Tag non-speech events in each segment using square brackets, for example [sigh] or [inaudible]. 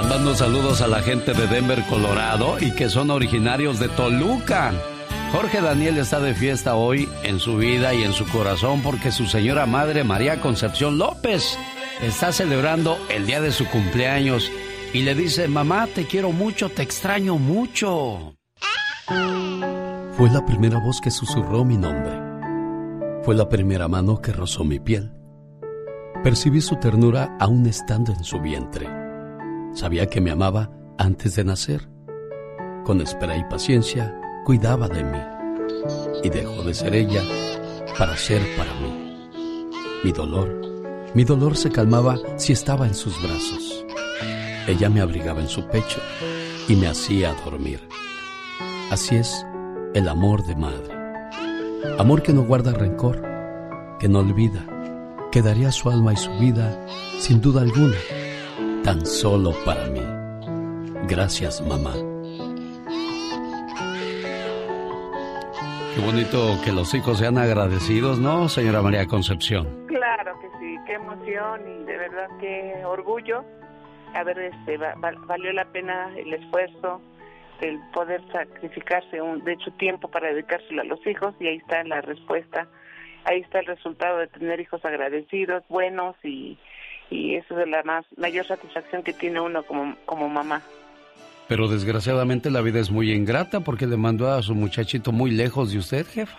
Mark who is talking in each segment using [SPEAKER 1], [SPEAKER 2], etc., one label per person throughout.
[SPEAKER 1] Mandando saludos a la gente de Denver, Colorado y que son originarios de Toluca. Jorge Daniel está de fiesta hoy en su vida y en su corazón porque su señora madre María Concepción López está celebrando el día de su cumpleaños y le dice, mamá, te quiero mucho, te extraño mucho. Fue la primera voz que susurró mi nombre. Fue la primera mano que rozó mi piel. Percibí su ternura aún estando en su vientre. Sabía que me amaba antes de nacer. Con espera y paciencia, cuidaba de mí. Y dejó de ser ella para ser para mí. Mi dolor, mi dolor se calmaba si estaba en sus brazos. Ella me abrigaba en su pecho y me hacía dormir. Así es el amor de madre. Amor que no guarda rencor, que no olvida, que daría su alma y su vida, sin duda alguna, tan solo para mí. Gracias, mamá. Qué bonito que los hijos sean agradecidos, ¿no, señora María Concepción?
[SPEAKER 2] Claro que sí, qué emoción y de verdad qué orgullo. A ver, este, valió la pena el esfuerzo, el poder sacrificarse un, de su tiempo para dedicárselo a los hijos y ahí está la respuesta, ahí está el resultado de tener hijos agradecidos, buenos y, y eso es la más mayor satisfacción que tiene uno como, como mamá.
[SPEAKER 1] Pero desgraciadamente la vida es muy ingrata porque le mandó a su muchachito muy lejos de usted, jefa.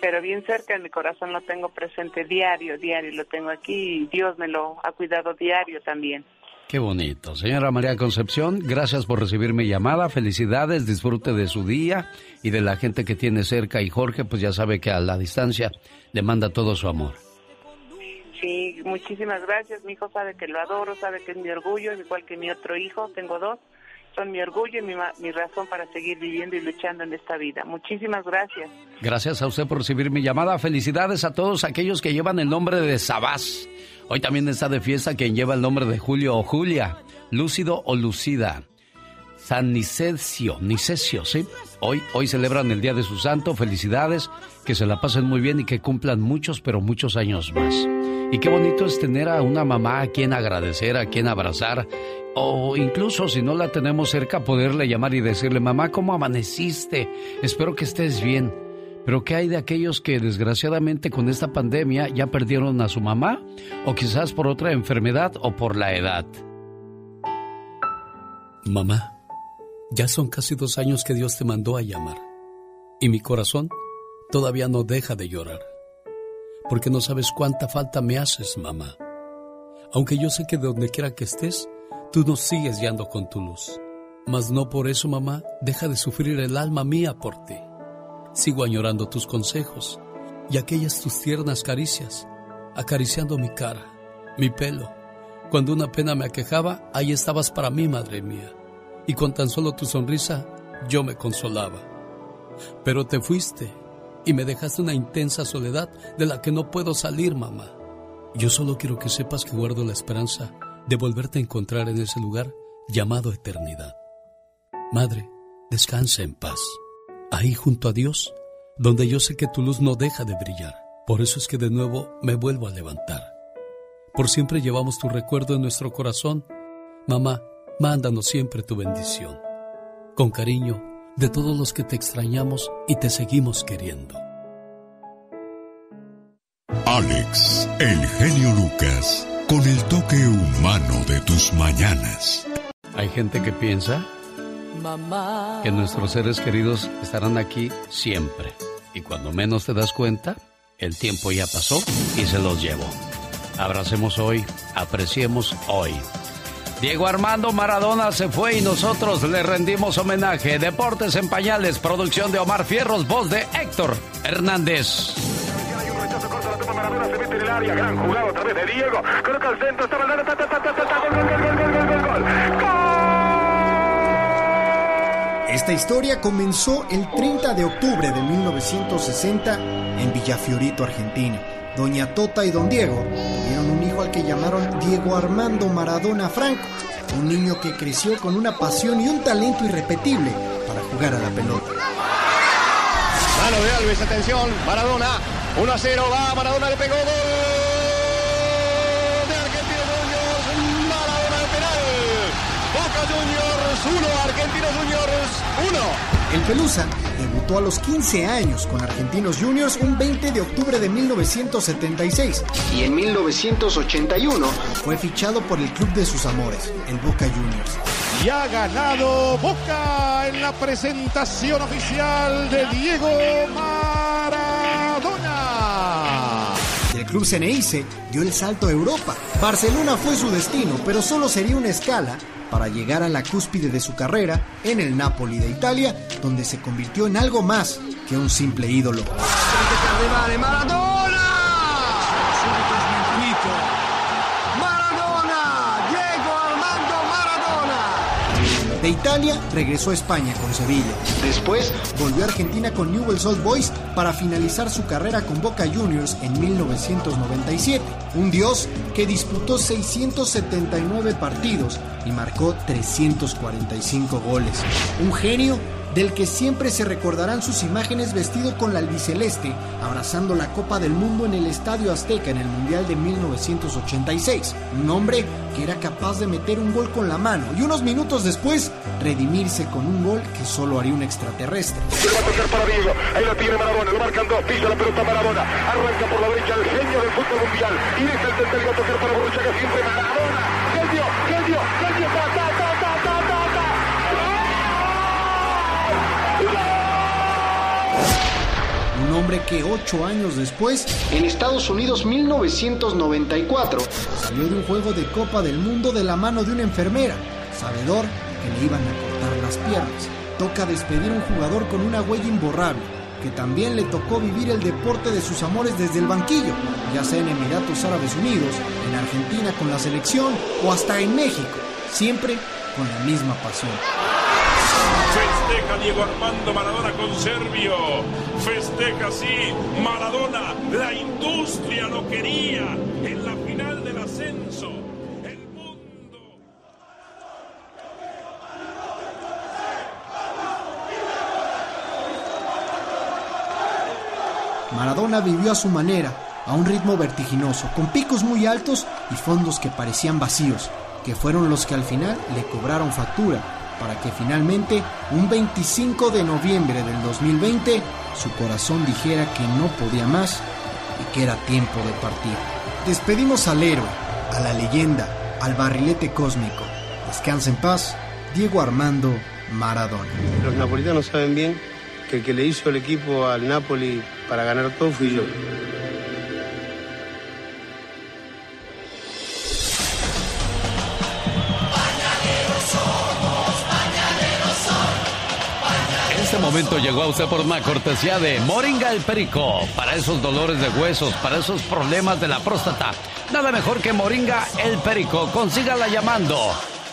[SPEAKER 2] Pero bien cerca en mi corazón lo tengo presente diario, diario lo tengo aquí y Dios me lo ha cuidado diario también.
[SPEAKER 1] Qué bonito. Señora María Concepción, gracias por recibir mi llamada. Felicidades, disfrute de su día y de la gente que tiene cerca. Y Jorge, pues ya sabe que a la distancia le manda todo su amor.
[SPEAKER 2] Sí, muchísimas gracias. Mi hijo sabe que lo adoro, sabe que es mi orgullo, igual que mi otro hijo, tengo dos. Son mi orgullo y mi, mi razón para seguir viviendo y luchando en esta vida. Muchísimas gracias.
[SPEAKER 1] Gracias a usted por recibir mi llamada. Felicidades a todos aquellos que llevan el nombre de Sabás. Hoy también está de fiesta quien lleva el nombre de Julio o Julia, Lúcido o Lucida. San Nicesio, Nicesio, ¿sí? Hoy, hoy celebran el Día de su Santo. Felicidades, que se la pasen muy bien y que cumplan muchos, pero muchos años más. Y qué bonito es tener a una mamá a quien agradecer, a quien abrazar, o incluso si no la tenemos cerca, poderle llamar y decirle, mamá, ¿cómo amaneciste? Espero que estés bien. Pero ¿qué hay de aquellos que desgraciadamente con esta pandemia ya perdieron a su mamá? O quizás por otra enfermedad o por la edad. Mamá, ya son casi dos años que Dios te mandó a llamar. Y mi corazón todavía no deja de llorar. Porque no sabes cuánta falta me haces, mamá. Aunque yo sé que de donde quiera que estés, tú nos sigues guiando con tu luz. Mas no por eso, mamá, deja de sufrir el alma mía por ti. Sigo añorando tus consejos y aquellas tus tiernas caricias, acariciando mi cara, mi pelo. Cuando una pena me aquejaba, ahí estabas para mí, madre mía, y con tan solo tu sonrisa yo me consolaba. Pero te fuiste y me dejaste una intensa soledad de la que no puedo salir, mamá. Yo solo quiero que sepas que guardo la esperanza de volverte a encontrar en ese lugar llamado eternidad. Madre, descansa en paz ahí junto a Dios, donde yo sé que tu luz no deja de brillar. Por eso es que de nuevo me vuelvo a levantar. Por siempre llevamos tu recuerdo en nuestro corazón. Mamá, mándanos siempre tu bendición. Con cariño, de todos los que te extrañamos y te seguimos queriendo.
[SPEAKER 3] Alex, el genio Lucas, con el toque humano de tus mañanas.
[SPEAKER 1] Hay gente que piensa que nuestros seres queridos estarán aquí siempre. Y cuando menos te das cuenta, el tiempo ya pasó y se los llevó. Abracemos hoy, apreciemos hoy. Diego Armando Maradona se fue y nosotros le rendimos homenaje. Deportes en pañales, producción de Omar Fierros, voz de Héctor Hernández.
[SPEAKER 4] Esta historia comenzó el 30 de octubre de 1960 en Villafiorito, Argentina. Doña Tota y Don Diego tuvieron un al que llamaron Diego Armando Maradona Franco, un niño que creció con una pasión y un talento irrepetible para jugar a la pelota.
[SPEAKER 5] Mano de Alves, atención, Maradona, 1 a 0, va, Maradona le pegó gol. Boca Juniors 1, Argentinos Juniors 1.
[SPEAKER 4] El Pelusa debutó a los 15 años con Argentinos Juniors un 20 de octubre de 1976 y en 1981 fue fichado por el club de sus amores, el Boca Juniors.
[SPEAKER 6] Y ha ganado Boca en la presentación oficial de Diego Maradona.
[SPEAKER 4] El club Ceneice dio el salto a Europa. Barcelona fue su destino, pero solo sería una escala para llegar a la cúspide de su carrera en el Napoli de Italia, donde se convirtió en algo más que un simple ídolo.
[SPEAKER 5] Maradona!
[SPEAKER 4] De Italia regresó a España con Sevilla. Después volvió a Argentina con Newell's Old Boys para finalizar su carrera con Boca Juniors en 1997. Un dios que disputó 679 partidos y marcó 345 goles. Un genio del que siempre se recordarán sus imágenes vestido con la albiceleste, abrazando la Copa del Mundo en el Estadio Azteca en el Mundial de 1986. Un hombre que era capaz de meter un gol con la mano y unos minutos después redimirse con un gol que solo haría un extraterrestre.
[SPEAKER 7] Se va a tocar para Diego, ahí lo tiene Maradona, lo marcan dos, pisa la pelota Maradona, arranca por la derecha el genio del fútbol mundial. Y deja el central a tocar para Borruchaga siempre Maradona, genio, genio, genio, ta,
[SPEAKER 4] Un hombre que ocho años después, en Estados Unidos 1994, salió de un juego de Copa del Mundo de la mano de una enfermera, sabedor que le iban a cortar las piernas. Toca despedir a un jugador con una huella imborrable, que también le tocó vivir el deporte de sus amores desde el banquillo, ya sea en Emiratos Árabes Unidos, en Argentina con la selección o hasta en México, siempre con la misma pasión.
[SPEAKER 8] Festeja Diego Armando Maradona con Servio. Festeja así Maradona. La industria lo quería en la final del ascenso. El mundo.
[SPEAKER 4] Maradona vivió a su manera, a un ritmo vertiginoso, con picos muy altos y fondos que parecían vacíos, que fueron los que al final le cobraron factura, para que finalmente, un 25 de noviembre del 2020, su corazón dijera que no podía más y que era tiempo de partir. Despedimos al héroe, a la leyenda, al barrilete cósmico. Descansa en paz, Diego Armando Maradona.
[SPEAKER 9] Los napolitanos saben bien que el que le hizo el equipo al Napoli para ganar todo fui yo.
[SPEAKER 1] Este momento llegó a usted por una cortesía de Moringa el Perico. Para esos dolores de huesos, para esos problemas de la próstata. Nada mejor que Moringa el Perico. Consígala llamando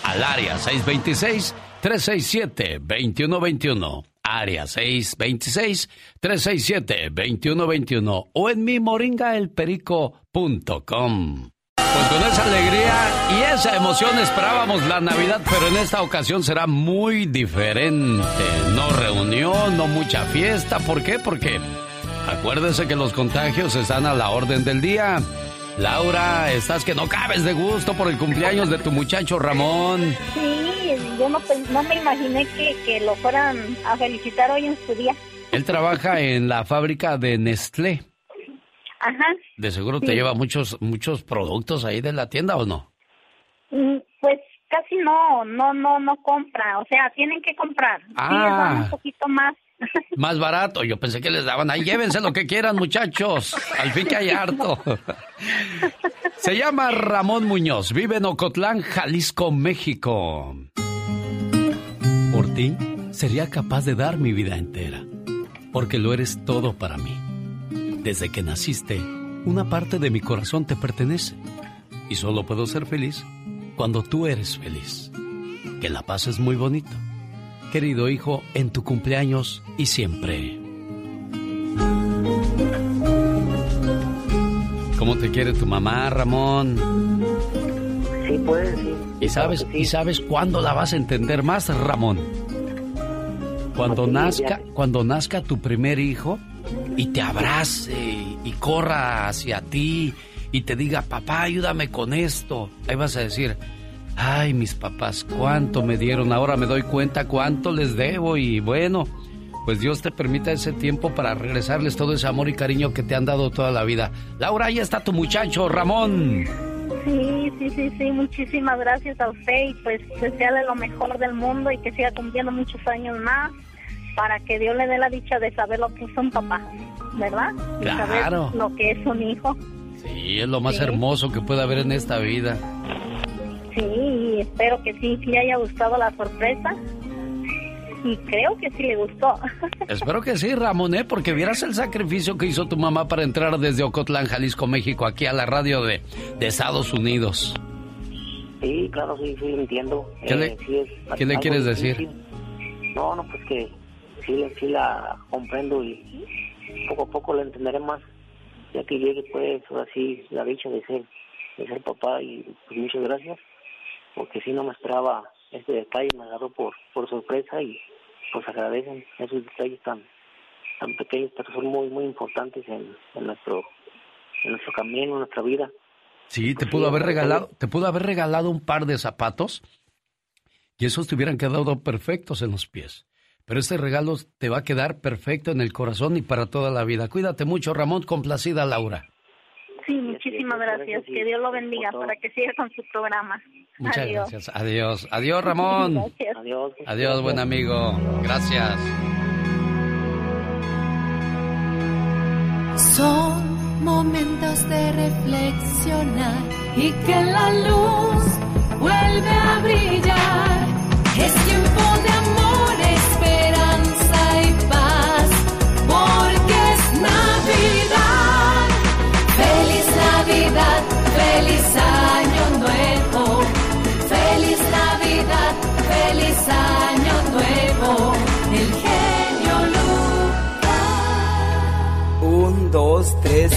[SPEAKER 1] al área 626-367-2121. Área 626-367-2121. O en mi moringaelperico.com. Pues con esa alegría y esa emoción esperábamos la Navidad, pero en esta ocasión será muy diferente. No reunión, no mucha fiesta. ¿Por qué? Porque acuérdese que los contagios están a la orden del día. Laura, estás que no cabes de gusto por el cumpleaños de tu muchacho Ramón.
[SPEAKER 10] Sí, yo no, me imaginé que, que lo fueran a felicitar hoy en su día.
[SPEAKER 1] Él trabaja en la fábrica de Nestlé.
[SPEAKER 10] Ajá.
[SPEAKER 1] De seguro te
[SPEAKER 10] Sí.
[SPEAKER 1] lleva muchos muchos productos ahí de la tienda o no?
[SPEAKER 10] Mm, Pues casi no, no, no, no compra. O sea, tienen que comprar. Sí, les dan
[SPEAKER 1] Ah.
[SPEAKER 10] un poquito más. [laughs]
[SPEAKER 1] Más barato. Yo pensé que les daban ahí. Llévense lo que quieran, muchachos. Al fin que hay harto. [laughs] Se llama Ramón Muñoz. Vive en Ocotlán, Jalisco, México. Por ti, sería capaz de dar mi vida entera. Porque lo eres todo para mí. Desde que naciste, una parte de mi corazón te pertenece. Y solo puedo ser feliz cuando tú eres feliz. Que la paz es muy bonito. Querido hijo, en tu cumpleaños y siempre. ¿Cómo te quiere tu mamá, Ramón?
[SPEAKER 10] Sí, pues, sí.
[SPEAKER 1] ¿Y sabes, ¿Y sabes cuándo la vas a entender más, Ramón? Cuando nazca, cuando nazca tu primer hijo y te abrace y corra hacia ti y te diga, papá, ayúdame con esto. Ahí vas a decir, Ay, mis papás, cuánto me dieron, ahora me doy cuenta cuánto les debo y bueno, pues Dios te permita ese tiempo para regresarles todo ese amor y cariño que te han dado toda la vida. Laura, ahí está tu muchacho, Ramón.
[SPEAKER 10] Sí, sí, sí, sí, muchísimas gracias a usted y pues desearle lo mejor del mundo y que siga cumpliendo muchos años más para que Dios le dé la dicha de saber lo que es un papá, ¿verdad? Y saber lo que es un hijo.
[SPEAKER 1] Sí, es lo más hermoso que puede haber en esta vida.
[SPEAKER 10] Sí, espero que sí, sí le haya gustado la sorpresa y creo que sí le gustó. [laughs]
[SPEAKER 1] Espero que sí, Ramón, ¿eh? porque vieras el sacrificio que hizo tu mamá para entrar desde Ocotlán, Jalisco, México, aquí a la radio de, de Estados Unidos.
[SPEAKER 11] Sí, claro, sí, sí, entiendo.
[SPEAKER 1] ¿Qué, le, ¿qué le quieres decir?
[SPEAKER 11] No, no, pues que sí, sí la comprendo y poco a poco la entenderé más, ya que llegue pues así la dicha de ser, de ser papá y pues muchas gracias, porque si no me esperaba este detalle, me agarró por, por sorpresa y pues agradecen esos detalles tan tan pequeños pero son muy muy importantes en, nuestro en nuestro camino en nuestra vida.
[SPEAKER 1] Sí te pudo haber regalado te pudo haber regalado un par de zapatos y esos te hubieran quedado perfectos en los pies pero este regalo te va a quedar perfecto en el corazón y para toda la vida cuídate mucho Ramón complacida Laura
[SPEAKER 10] Sí, muchísimas gracias. Que Dios lo bendiga para que siga con su programa.
[SPEAKER 1] Muchas gracias. Adiós. Adiós, [laughs] Ramón.
[SPEAKER 11] Adiós.
[SPEAKER 1] Adiós, buen amigo. Gracias.
[SPEAKER 12] Son momentos de reflexionar y que la luz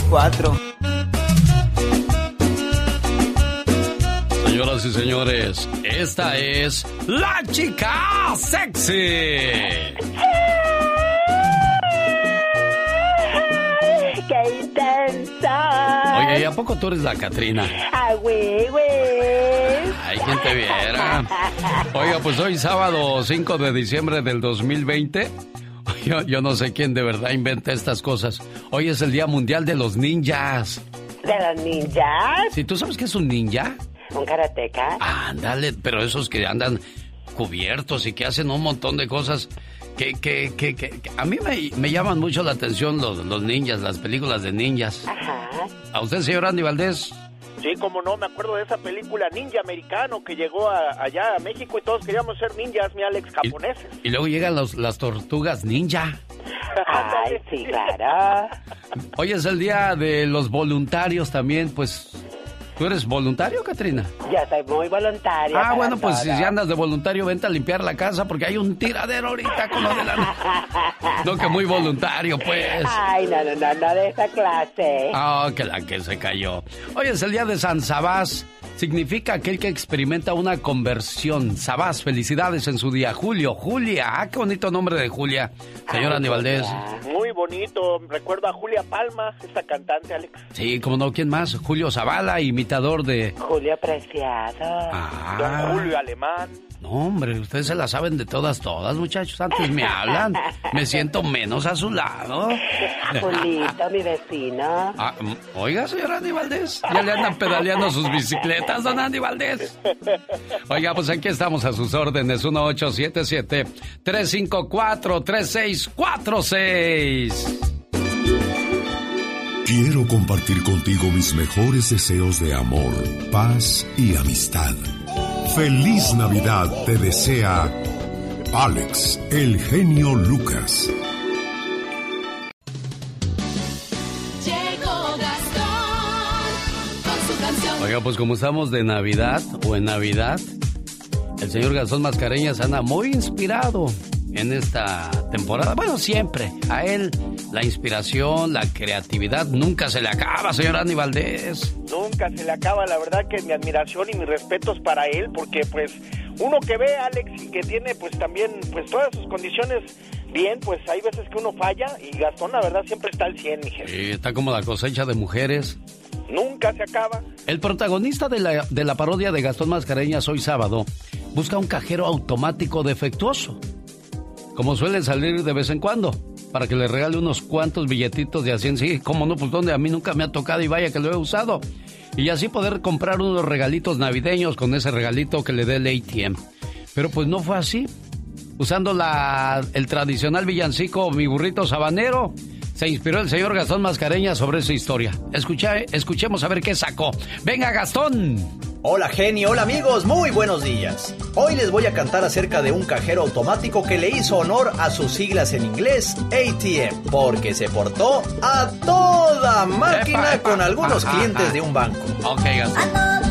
[SPEAKER 13] cuatro.
[SPEAKER 1] Señoras y señores, esta es la chica sexy.
[SPEAKER 14] ¡Qué intensa!
[SPEAKER 1] Oye, ¿y a poco tú eres la Catrina?
[SPEAKER 14] ¡Ah, güey, güey!
[SPEAKER 1] Ay, quien te viera. Oiga, pues hoy sábado 5 de diciembre del 2020. [laughs] Yo, yo no sé quién de verdad inventa estas cosas. Hoy es el Día Mundial de los Ninjas.
[SPEAKER 14] ¿De los ninjas?
[SPEAKER 1] ¿Sí, ¿Tú sabes qué es un ninja?
[SPEAKER 14] ¿Un karateca?
[SPEAKER 1] Ándale, pero esos que andan cubiertos y que hacen un montón de cosas que, que, que, que a mí me, me, llaman mucho la atención los, los ninjas, las películas de ninjas.
[SPEAKER 14] Ajá.
[SPEAKER 1] ¿A usted, señor Andy Valdés?
[SPEAKER 15] Sí, como no, me acuerdo de esa película Ninja Americano que llegó a, allá a México y todos queríamos ser ninjas, mi Alex, japoneses.
[SPEAKER 1] Y, y luego llegan los, las tortugas ninja.
[SPEAKER 14] Ay, sí, claro.
[SPEAKER 1] Hoy es el día de los voluntarios también, pues ¿Tú eres voluntario, Katrina?
[SPEAKER 14] Ya soy muy voluntaria.
[SPEAKER 1] Ah, bueno, pues si andas de voluntario, vente a limpiar la casa porque hay un tiradero ahorita con lo de la... [laughs] No, que muy voluntario, pues.
[SPEAKER 14] Ay, no, no, no, no de esa clase.
[SPEAKER 1] Ah, que la que se cayó. Hoy es el día de San Sabás. Significa aquel que experimenta una conversión. Sabás, felicidades en su día. Julio, Julia. Ah, qué bonito nombre de Julia. Señora Ay, Valdés.
[SPEAKER 15] Muy bonito. Recuerdo a Julia Palma, esta cantante, Alex.
[SPEAKER 1] Sí, como no, ¿quién más? Julio Zavala, imitador de...
[SPEAKER 14] Julio Preciado.
[SPEAKER 1] Ah.
[SPEAKER 15] Don Julio Alemán.
[SPEAKER 1] No, hombre, ustedes se la saben de todas, todas, muchachos. Antes me hablan. Me siento menos a su lado.
[SPEAKER 14] Julito, mi vecino.
[SPEAKER 1] Ah, oiga, señora Andy Valdés. Ya le andan pedaleando sus bicicletas, don Andy Valdés. Oiga, pues aquí estamos a sus órdenes. 1877-354-3646.
[SPEAKER 3] Quiero compartir contigo mis mejores deseos de amor, paz y amistad. Feliz Navidad te desea Alex, el genio Lucas.
[SPEAKER 12] Llegó Gastón con su canción.
[SPEAKER 1] Oiga, pues como estamos de Navidad o en Navidad, el señor Gastón Mascareñas anda muy inspirado en esta temporada. Bueno, siempre. A él la inspiración, la creatividad nunca se le acaba, señor Andy Valdés.
[SPEAKER 15] Nunca se le acaba, la verdad que mi admiración y mis respetos para él, porque pues uno que ve, Alex, y que tiene pues también pues todas sus condiciones bien, pues hay veces que uno falla y Gastón la verdad siempre está al 100, mi jefe.
[SPEAKER 1] Sí, está como la cosecha de mujeres.
[SPEAKER 15] Nunca se acaba.
[SPEAKER 1] El protagonista de la, de la parodia de Gastón Mascareñas hoy sábado busca un cajero automático defectuoso, como suele salir de vez en cuando, para que le regale unos cuantos billetitos de así en sí. Como no, pues donde a mí nunca me ha tocado y vaya que lo he usado. Y así poder comprar unos regalitos navideños con ese regalito que le dé el ATM. Pero pues no fue así. Usando el tradicional villancico Mi burrito sabanero, se inspiró el señor Gastón Mascareña sobre esa historia. Escucha, escuchemos a ver qué sacó. Venga, Gastón.
[SPEAKER 16] Hola genio, hola amigos, muy buenos días. Hoy les voy a cantar acerca de un cajero automático que le hizo honor a sus siglas en inglés ATM, porque se portó a toda máquina con algunos clientes de un banco.
[SPEAKER 1] Ok, Gastón.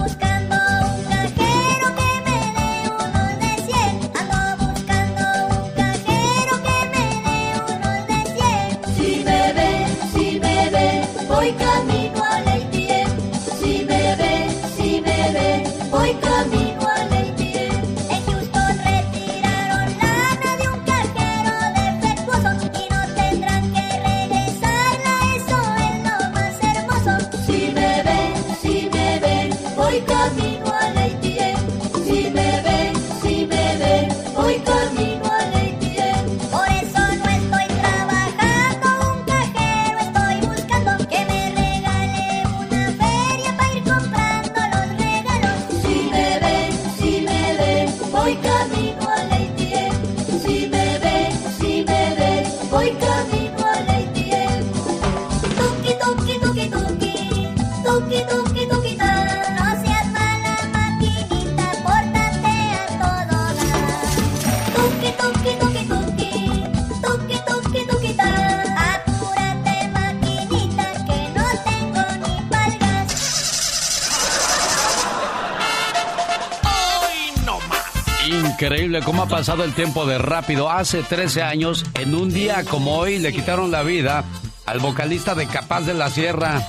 [SPEAKER 1] Increíble cómo ha pasado el tiempo de rápido. Hace 13 años, en un día como hoy, le quitaron la vida al vocalista de Capaz de la Sierra,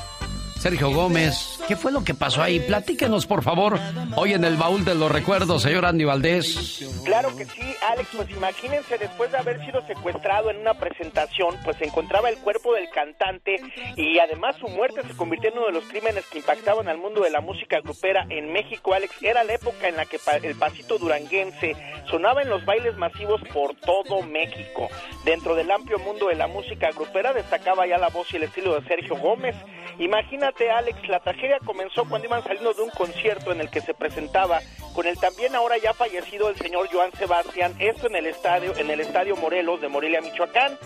[SPEAKER 1] Sergio Gómez. ¿Qué fue lo que pasó ahí? Platíquenos, por favor, hoy en el baúl de los recuerdos, señor Andy Valdés.
[SPEAKER 15] Claro que sí, Alex, pues imagínense, después de haber sido secuestrado en una presentación, pues se encontraba el cuerpo del cantante y además su muerte se convirtió en uno de los crímenes que impactaban al mundo de la música grupera en México, Alex. Era la época en la que el pasito duranguense sonaba en los bailes masivos por todo México. Dentro del amplio mundo de la música grupera destacaba ya la voz y el estilo de Sergio Gómez. Imagínate, Alex, la tragedia comenzó cuando iban saliendo de un concierto en el que se presentaba con el también ahora ya fallecido el señor Joan Sebastián, esto en el estadio, en el estadio Morelos de Morelia, Michoacán.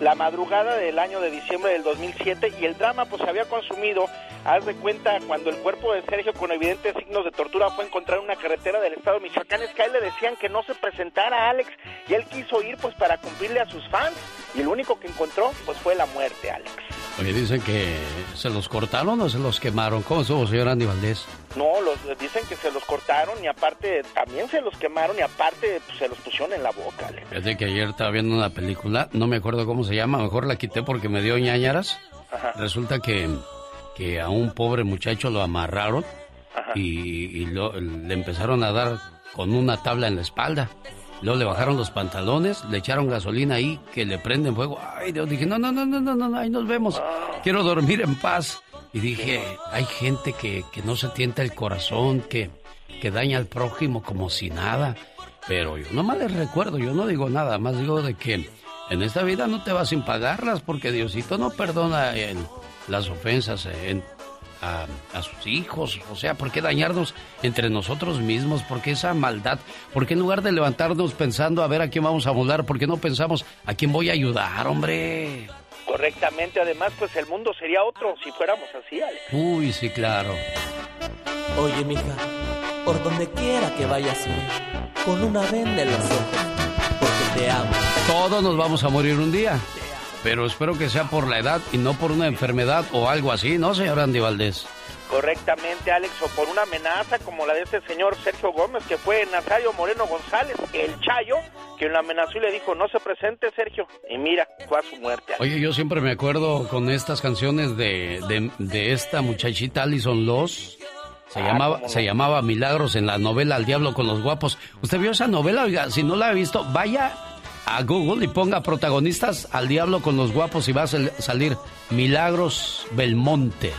[SPEAKER 15] La madrugada del año de diciembre del 2007 y el drama pues se había consumido, haz de cuenta, cuando el cuerpo de Sergio con evidentes signos de tortura fue encontrado en una carretera del estado de Michoacán, es que a él le decían que no se presentara Alex y él quiso ir pues para cumplirle a sus fans y el único que encontró pues fue la muerte, Alex.
[SPEAKER 1] Oye, dicen que se los cortaron o se los quemaron. ¿Cómo estuvo, señor Andy Valdés?
[SPEAKER 15] No, los dicen que se los cortaron y aparte también se los quemaron y aparte pues, se los pusieron en la boca. Alex.
[SPEAKER 1] Fíjate que ayer estaba viendo una película, no me acuerdo cómo se llama, mejor la quité porque me dio ñañaras.
[SPEAKER 15] Ajá.
[SPEAKER 1] Resulta que, que a un pobre muchacho lo amarraron y, y lo- le empezaron a dar con una tabla en la espalda. Luego le bajaron los pantalones, le echaron gasolina ahí, que le prenden fuego. Ay, Dios, dije, no, no, no, no, no, no, no, ahí nos vemos. Quiero dormir en paz. Y dije, hay gente que, que no se tienta el corazón, que, que daña al prójimo como si nada. Pero yo nomás les recuerdo, yo no digo nada, más digo de que en esta vida no te vas sin pagarlas, porque Diosito no perdona el- las ofensas en- a, a sus hijos. O sea, ¿por qué dañarnos entre nosotros mismos? ¿Por qué esa maldad? ¿Por qué en lugar de levantarnos pensando a ver a quién vamos a volar, por qué no pensamos a quién voy a ayudar, hombre?
[SPEAKER 15] Correctamente, además pues el mundo sería otro si fuéramos así, Alex.
[SPEAKER 1] Uy, sí, claro.
[SPEAKER 17] Oye, mija, por donde quiera que vayas, con una venda en los ojos, te amo.
[SPEAKER 1] Todos nos vamos a morir un día. Pero espero que sea por la edad y no por una enfermedad o algo así, ¿no, señor Andy Valdés?
[SPEAKER 15] Correctamente, Alex, o por una amenaza como la de este señor Sergio Gómez, que fue Nazario Moreno González, el Chayo, quien lo amenazó y le dijo, no se presente, Sergio. Y mira, fue a su muerte. Alex.
[SPEAKER 1] Oye, yo siempre me acuerdo con estas canciones de, de, de esta muchachita Alison Loss, Se, llamaba, se llamaba Milagros en la novela Al Diablo con los Guapos. ¿Usted vio esa novela? Oiga, si no la ha visto, vaya a Google y ponga protagonistas Al Diablo con los Guapos y va a sal- salir Milagros Belmonte.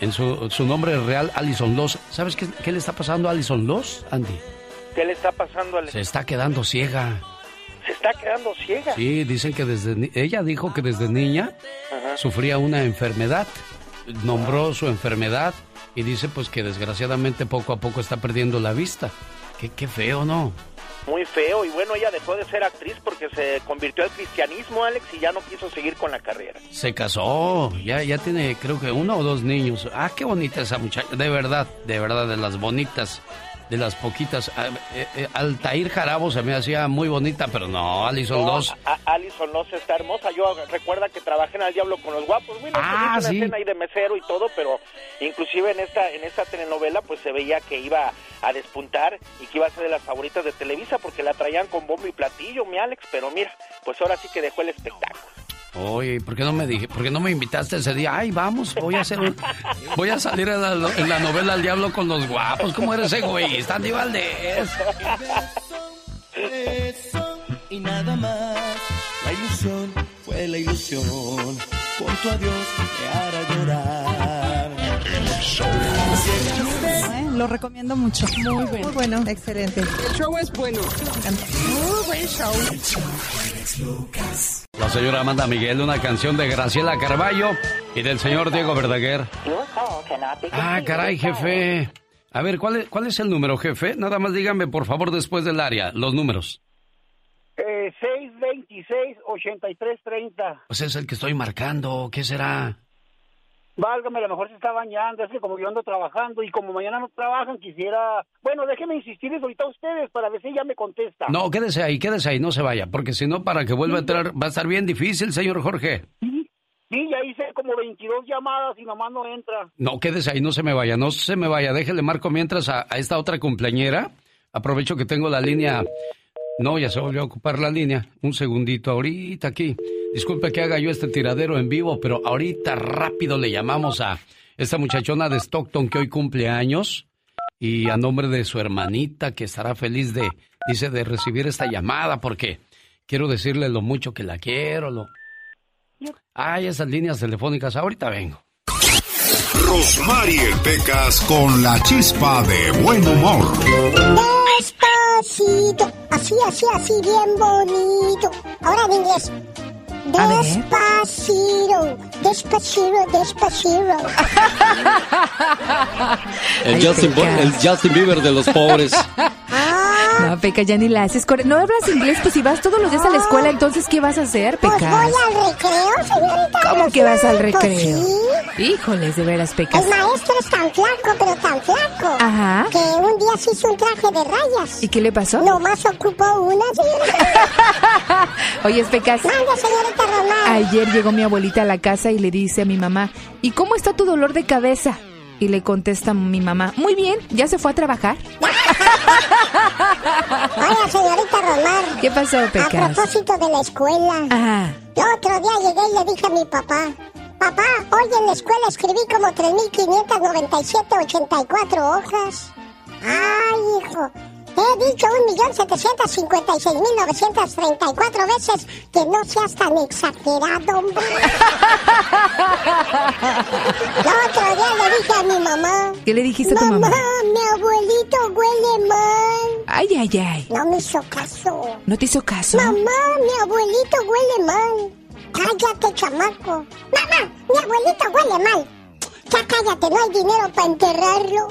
[SPEAKER 1] En su, su nombre real, Alison Loss. ¿Sabes qué, qué le está pasando a Alison Loss, Andy?
[SPEAKER 15] ¿Qué le está pasando a
[SPEAKER 1] Se está quedando ciega.
[SPEAKER 15] Se está quedando ciega.
[SPEAKER 1] Sí, dicen que desde... Ella dijo que desde niña
[SPEAKER 15] Ajá.
[SPEAKER 1] sufría una enfermedad. Nombró su enfermedad y dice pues que desgraciadamente poco a poco está perdiendo la vista. Qué, qué feo, ¿no?
[SPEAKER 15] Muy feo. Y bueno, ella dejó de ser actriz porque se convirtió al cristianismo, Alex, y ya no quiso seguir con la carrera.
[SPEAKER 1] Se casó, ya, ya tiene creo que uno o dos niños. Ah, qué bonita esa muchacha, de verdad, de verdad, de las bonitas, de las poquitas. Ah, eh, eh, Altair Jarabo se me hacía muy bonita, pero no, Alison
[SPEAKER 15] No,
[SPEAKER 1] Loss.
[SPEAKER 15] Alison Loss está hermosa. Yo recuerda que trabajé en Al Diablo con los Guapos. Bueno,
[SPEAKER 1] Ah,
[SPEAKER 15] hice una
[SPEAKER 1] sí.
[SPEAKER 15] escena ahí de mesero y todo, pero inclusive en esta en esta telenovela pues se veía que iba a despuntar y que iba a ser de las favoritas de Televisa porque la traían con bombo y platillo, mi Alex. Pero mira, pues ahora sí que dejó el espectáculo.
[SPEAKER 1] Oye, ¿por qué no me dije, por qué no me invitaste ese día? Ay, vamos, voy a hacer un- voy a salir en la, en la novela El Diablo con los guapos. ¿Cómo eres egoísta, Andy Valdés?
[SPEAKER 13] Eso y nada más. La ilusión fue la ilusión. Con tu adiós me hará llorar.
[SPEAKER 18] Eh, Lo recomiendo mucho. Muy bueno. Muy bueno. Excelente. El show es bueno. Muy buen show.
[SPEAKER 1] La señora Amanda Miguel, una canción de Graciela Carballo y del señor Diego Verdaguer. Ah, caray, jefe. A ver, ¿cuál es, ¿cuál es el número, jefe? Nada más dígame, por favor, después del área, los números.
[SPEAKER 19] Eh, 626-8330.
[SPEAKER 1] Pues es el que estoy marcando, ¿qué será?
[SPEAKER 19] Válgame, a lo mejor se está bañando. Es que como yo ando trabajando y como mañana no trabajan, quisiera. Bueno, déjenme insistirles ahorita a ustedes para ver si ya me contesta.
[SPEAKER 1] No, quédese ahí, quédese ahí, no se vaya, porque si no, para que vuelva a entrar va a estar bien difícil, señor Jorge.
[SPEAKER 19] Sí, ya hice como 22 llamadas y nomás no entra.
[SPEAKER 1] No, quédese ahí, no se me vaya, no se me vaya. Déjele marco mientras a, a esta otra cumpleañera. Aprovecho que tengo la línea. No, ya se volvió a ocupar la línea. Un segundito, ahorita aquí. Disculpe que haga yo este tiradero en vivo, pero ahorita rápido le llamamos a esta muchachona de Stockton que hoy cumple años. Y a nombre de su hermanita, que estará feliz de, dice, de recibir esta llamada, porque quiero decirle lo mucho que la quiero. Lo... Ay, esas líneas telefónicas, ahorita vengo.
[SPEAKER 3] Rosmarie Pecas con la chispa de buen humor.
[SPEAKER 20] Despacito, así, así, así, bien bonito. Ahora en inglés. Despacito, despacito, despacito. [laughs]
[SPEAKER 21] El
[SPEAKER 18] Ay,
[SPEAKER 21] Justin, el Justin Bieber de los pobres.
[SPEAKER 18] No, Peca, ya ni la haces. No hablas inglés, pues si vas todos los días a la escuela, entonces ¿qué vas a hacer,
[SPEAKER 20] Pues
[SPEAKER 18] Pecas?
[SPEAKER 20] voy al recreo, señorita.
[SPEAKER 18] ¿Cómo que vas al
[SPEAKER 20] Pues
[SPEAKER 18] recreo?
[SPEAKER 20] sí.
[SPEAKER 18] Híjoles, de veras, Pecas.
[SPEAKER 20] El maestro es tan flaco, pero tan flaco.
[SPEAKER 18] Ajá.
[SPEAKER 20] Que un día se hizo un traje de rayas.
[SPEAKER 18] ¿Y qué le pasó?
[SPEAKER 20] Nomás ocupó una, señorita. [laughs]
[SPEAKER 18] Oye, Pecas.
[SPEAKER 20] Manda, señorita Román.
[SPEAKER 18] Ayer llegó mi abuelita a la casa y le dice a mi mamá, ¿y cómo está tu dolor de cabeza? Y le contesta mi mamá, muy bien, ¿ya se fue a trabajar? [laughs]
[SPEAKER 20] Oiga, señorita Román.
[SPEAKER 18] ¿Qué pasó,
[SPEAKER 20] A
[SPEAKER 18] Pecas?
[SPEAKER 20] propósito de la escuela.
[SPEAKER 18] Ajá.
[SPEAKER 20] El otro día llegué y le dije a mi papá, papá, hoy en la escuela escribí como 3.597, 84 hojas. Ay, hijo, he dicho 1.756.934 veces que no seas tan exagerado, hombre. El otro día le dije a mi mamá,
[SPEAKER 18] ¿Qué le dijiste a tu
[SPEAKER 20] mamá,
[SPEAKER 18] mamá?
[SPEAKER 20] mi abuelito huele mal.
[SPEAKER 18] Ay, ay, ay.
[SPEAKER 20] No me hizo caso.
[SPEAKER 18] ¿No te hizo caso?
[SPEAKER 20] Mamá, mi abuelito huele mal. Cállate, chamaco. Mamá, mi abuelito huele mal. Ya cállate, no hay dinero para enterrarlo.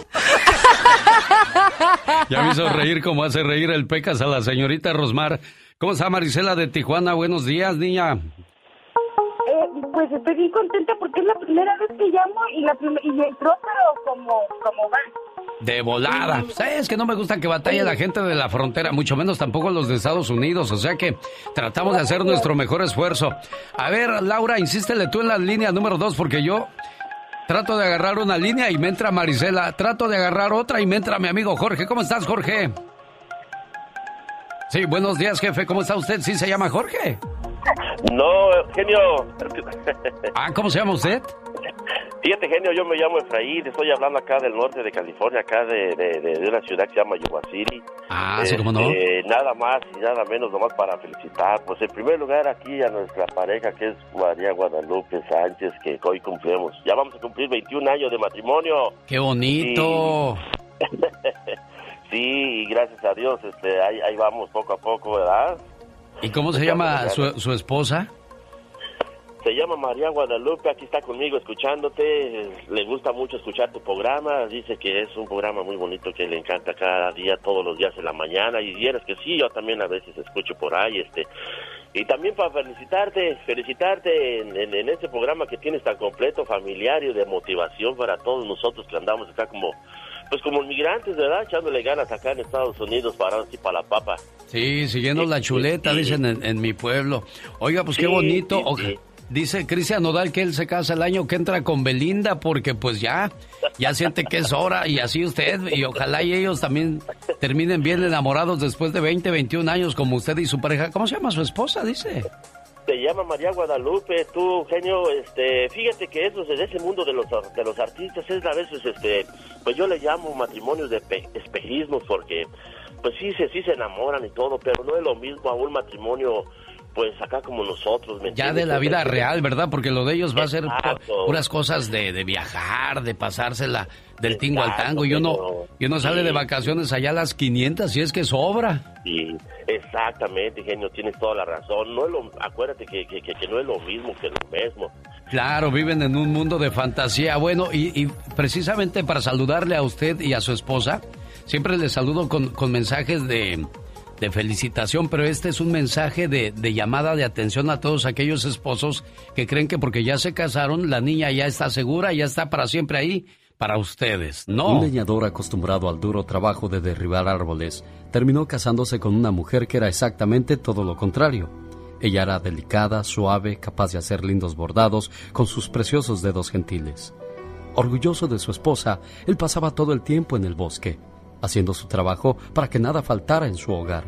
[SPEAKER 1] Ya me hizo reír como hace reír el Pecas a la señorita Rosmar. ¿Cómo está Marisela de Tijuana? Buenos días, niña.
[SPEAKER 22] Eh, pues estoy bien contenta porque es la primera vez que llamo y la y entró pero como como va.
[SPEAKER 1] De volada. Pues, Es que no me gusta que batalle la gente de la frontera, mucho menos tampoco los de Estados Unidos. O sea que tratamos de hacer nuestro mejor esfuerzo. A ver, Laura, insístele tú en la línea número dos, porque yo trato de agarrar una línea y me entra Marisela. Trato de agarrar otra y me entra mi amigo Jorge. ¿Cómo estás, Jorge? Sí, buenos días, jefe. ¿Cómo está usted? ¿Sí se llama Jorge?
[SPEAKER 23] No, genio.
[SPEAKER 1] Ah, ¿cómo se llama usted?
[SPEAKER 24] Fíjate, genio, yo me llamo Efraín, estoy hablando acá del norte de California, acá de, de, una ciudad que se llama Yuba City.
[SPEAKER 1] Ah, sí, cómo no.
[SPEAKER 24] Este, Nada más y nada menos, nomás para felicitar. Pues en primer lugar aquí a nuestra pareja que es María Guadalupe Sánchez, que hoy cumplimos. Ya vamos a cumplir 21 años de matrimonio.
[SPEAKER 1] ¡Qué bonito! [laughs]
[SPEAKER 24] Sí, y gracias a Dios, este, ahí, ahí vamos poco a poco, ¿verdad?
[SPEAKER 1] ¿Y cómo se llama su, su esposa?
[SPEAKER 24] Se llama María Guadalupe, aquí está conmigo escuchándote, le gusta mucho escuchar tu programa, dice que es un programa muy bonito que le encanta cada día, todos los días en la mañana, y vieras que sí, yo también a veces escucho por ahí, este, y también para felicitarte, felicitarte en, en, en este programa que tienes tan completo, familiar y de motivación para todos nosotros que andamos acá como, pues como inmigrantes, ¿verdad? Echándole ganas acá en Estados Unidos para así para la papa.
[SPEAKER 1] Sí, siguiendo la chuleta, dicen en, en mi pueblo. Oiga, pues qué
[SPEAKER 24] Sí,
[SPEAKER 1] bonito.
[SPEAKER 24] Sí, sí.
[SPEAKER 1] Dice Cristian Nodal que él se casa el año que entra con Belinda porque pues ya, ya siente que es hora y así usted y ojalá y ellos también terminen bien enamorados después de 20, 21 años como usted y su pareja. ¿Cómo se llama su esposa? Dice.
[SPEAKER 24] Se llama María Guadalupe, tú, genio, este, fíjate que eso, de ese mundo de los, de los artistas es a veces, este, pues yo le llamo matrimonios de pe- espejismos porque, pues sí se, sí se enamoran y todo, pero no es lo mismo a un matrimonio, pues acá como nosotros, ¿me
[SPEAKER 1] Ya de la vida real, ¿verdad? Porque lo de ellos va a ser pu-
[SPEAKER 24] Exacto.
[SPEAKER 1] puras cosas de, de viajar, de pasársela del tingo al
[SPEAKER 24] Exacto,
[SPEAKER 1] tango. Y uno, y uno sale
[SPEAKER 24] sí.
[SPEAKER 1] de vacaciones allá a las 500 y es que sobra.
[SPEAKER 24] Sí, exactamente, genio, tienes toda la razón. No es lo, acuérdate que, que, que, que no es lo mismo que lo mismo.
[SPEAKER 1] Claro, viven en un mundo de fantasía. Bueno, y, y precisamente para saludarle a usted y a su esposa, siempre le saludo con, con mensajes de, de felicitación, pero este es un mensaje de, llamada de atención a todos aquellos esposos que creen que porque ya se casaron, la niña ya está segura, ya está para siempre ahí para ustedes. No.
[SPEAKER 21] Un leñador acostumbrado al duro trabajo de derribar árboles terminó casándose con una mujer que era exactamente todo lo contrario. Ella era delicada, suave, capaz de hacer lindos bordados con sus preciosos dedos gentiles. Orgulloso de su esposa, él pasaba todo el tiempo en el bosque, haciendo su trabajo para que nada faltara en su hogar.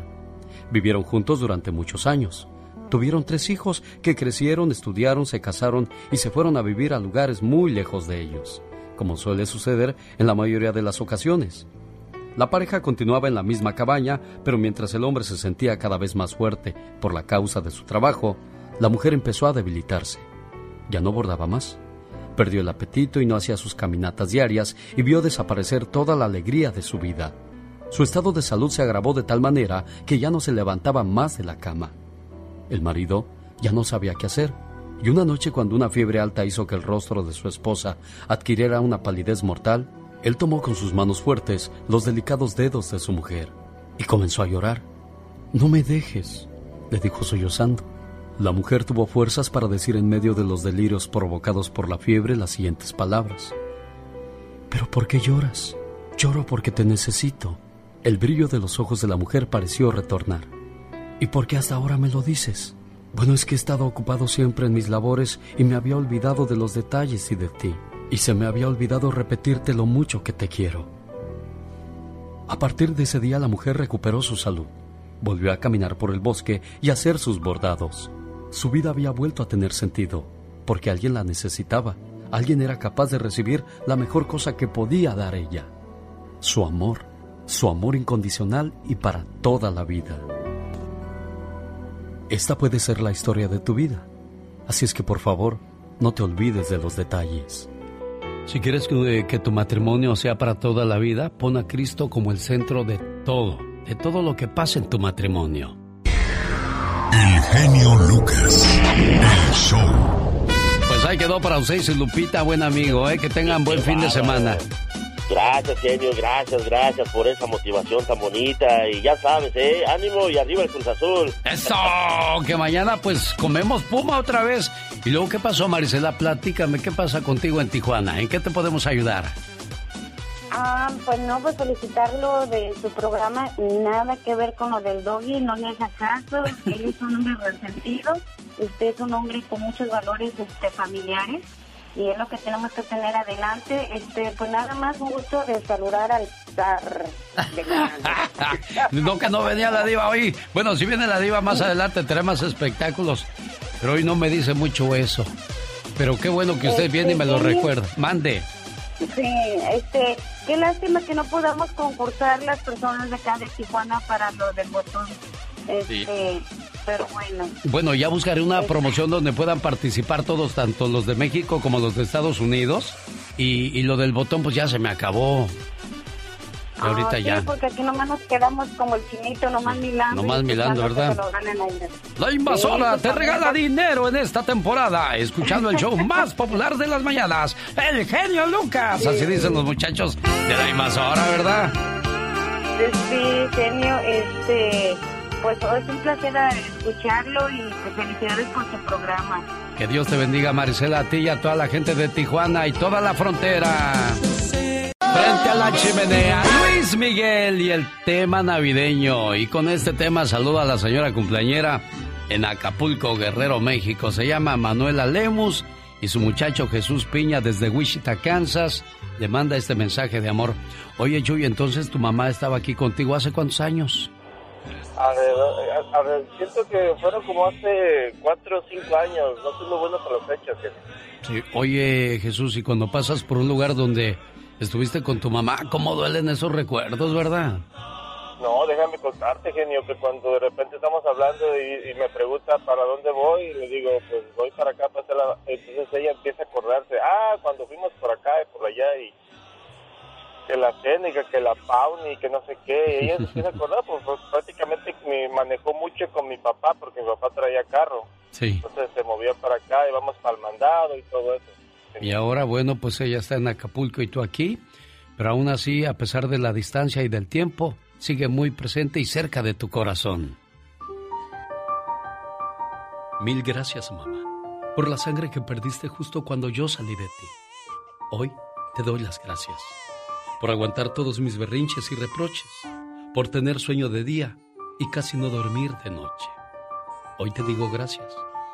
[SPEAKER 21] Vivieron juntos durante muchos años. Tuvieron tres hijos que crecieron, estudiaron, se casaron y se fueron a vivir a lugares muy lejos de ellos, como suele suceder en la mayoría de las ocasiones. La pareja continuaba en la misma cabaña, pero mientras el hombre se sentía cada vez más fuerte por la causa de su trabajo, la mujer empezó a debilitarse. Ya no bordaba más. Perdió el apetito y no hacía sus caminatas diarias y vio desaparecer toda la alegría de su vida. Su estado de salud se agravó de tal manera que ya no se levantaba más de la cama. El marido ya no sabía qué hacer, y una noche cuando una fiebre alta hizo que el rostro de su esposa adquiriera una palidez mortal, él tomó con sus manos fuertes los delicados dedos de su mujer y comenzó a llorar. No me dejes, le dijo sollozando. La mujer tuvo fuerzas para decir en medio de los delirios provocados por la fiebre las siguientes palabras. ¿Pero por qué lloras? Lloro porque te necesito. El brillo de los ojos de la mujer pareció retornar. ¿Y por qué hasta ahora me lo dices? Bueno, es que he estado ocupado siempre en mis labores y me había olvidado de los detalles y de ti. Y se me había olvidado repetirte lo mucho que te quiero. A partir de ese día la mujer recuperó su salud. Volvió a caminar por el bosque y a hacer sus bordados. Su vida había vuelto a tener sentido, porque alguien la necesitaba. Alguien era capaz de recibir la mejor cosa que podía dar ella. Su amor, su amor incondicional y para toda la vida. Esta puede ser la historia de tu vida. Así es que por favor, no te olvides de los detalles.
[SPEAKER 1] Si quieres que, que tu matrimonio sea para toda la vida, pon a Cristo como el centro de todo, de todo lo que pasa en tu matrimonio.
[SPEAKER 3] El genio Lucas. El show.
[SPEAKER 1] Pues ahí quedó para ustedes y Lupita, buen amigo, ¿eh? que tengan buen fin de semana.
[SPEAKER 24] Gracias, genio, gracias, gracias por esa motivación tan bonita. Y ya sabes, ¿eh? Ánimo y arriba el Cruz Azul.
[SPEAKER 1] Eso, que mañana pues comemos puma otra vez. Y luego, ¿qué pasó, Marisela? Platícame, ¿qué pasa contigo en Tijuana? ¿En qué te podemos ayudar?
[SPEAKER 22] Ah, pues no, pues felicitarlo de su programa, nada que ver con lo del doggy, no le haga caso, [laughs] él es un hombre resentido, usted es un hombre con muchos valores este, familiares y es lo que tenemos que tener adelante. Este, pues nada más un gusto de saludar al zar. [laughs]
[SPEAKER 1] No, que no venía la diva hoy. Bueno, si viene la diva más adelante, trae más espectáculos. Pero hoy no me dice mucho eso. Pero qué bueno que usted
[SPEAKER 22] Este,
[SPEAKER 1] viene y me lo
[SPEAKER 22] genio.
[SPEAKER 1] recuerda. Mande.
[SPEAKER 22] Sí, este, qué lástima que no podamos concursar las personas de acá de Tijuana para lo del botón. Este, pero bueno.
[SPEAKER 1] Bueno, ya buscaré una promoción donde puedan participar todos, tanto los de México como los de Estados Unidos. Y, y lo del botón, pues ya se me acabó. Ahorita
[SPEAKER 22] Ah, sí,
[SPEAKER 1] ya.
[SPEAKER 22] porque aquí nomás nos quedamos como el chinito, nomás milando.
[SPEAKER 1] Nomás milando, ¿verdad? La invasora
[SPEAKER 22] Sí, pues,
[SPEAKER 1] te
[SPEAKER 22] también.
[SPEAKER 1] regala dinero en esta temporada, escuchando el show [laughs] más popular de las mañanas, El Genio Lucas. Así dicen los muchachos de la invasora, ¿verdad?
[SPEAKER 22] Sí, genio, este, pues es un placer escucharlo y pues, felicidades por su programa.
[SPEAKER 1] Que Dios te bendiga, Marisela, a ti y a toda la gente de Tijuana y toda la frontera. Frente a la chimenea, Luis Miguel y el tema navideño. Y con este tema saluda a la señora cumpleañera en Acapulco, Guerrero, México. Se llama Manuela Lemus y su muchacho Jesús Piña desde Wichita, Kansas, le manda este mensaje de amor. Oye, Chuy, entonces tu mamá estaba aquí contigo hace cuántos años?
[SPEAKER 25] A- a ver, siento que fueron como hace cuatro o cinco años. No soy muy bueno con los hechos. jefe.
[SPEAKER 1] Sí. Oye, Jesús, y cuando pasas por un lugar donde estuviste con tu mamá, ¿cómo duelen esos recuerdos, verdad?
[SPEAKER 25] No, déjame contarte, genio, que cuando de repente estamos hablando y, y me pregunta para dónde voy, y le digo, pues voy para acá, para hacer la... Entonces ella empieza a acordarse, ah, cuando fuimos por acá y por allá, y que la técnica, que la Pauni, que no sé qué, y ella se empieza a acordar, pues, pues, prácticamente me manejó mucho con mi papá, porque mi papá traía carro.
[SPEAKER 1] Sí.
[SPEAKER 25] Entonces se movía para acá, íbamos para el mandado y todo eso.
[SPEAKER 1] Y ahora, bueno, pues ella está en Acapulco y tú aquí, pero aún así, a pesar de la distancia y del tiempo, sigue muy presente y cerca de tu corazón. Mil gracias, mamá, por la sangre que perdiste justo cuando yo salí de ti. Hoy te doy las gracias por aguantar todos mis berrinches y reproches, por tener sueño de día y casi no dormir de noche. Hoy te digo gracias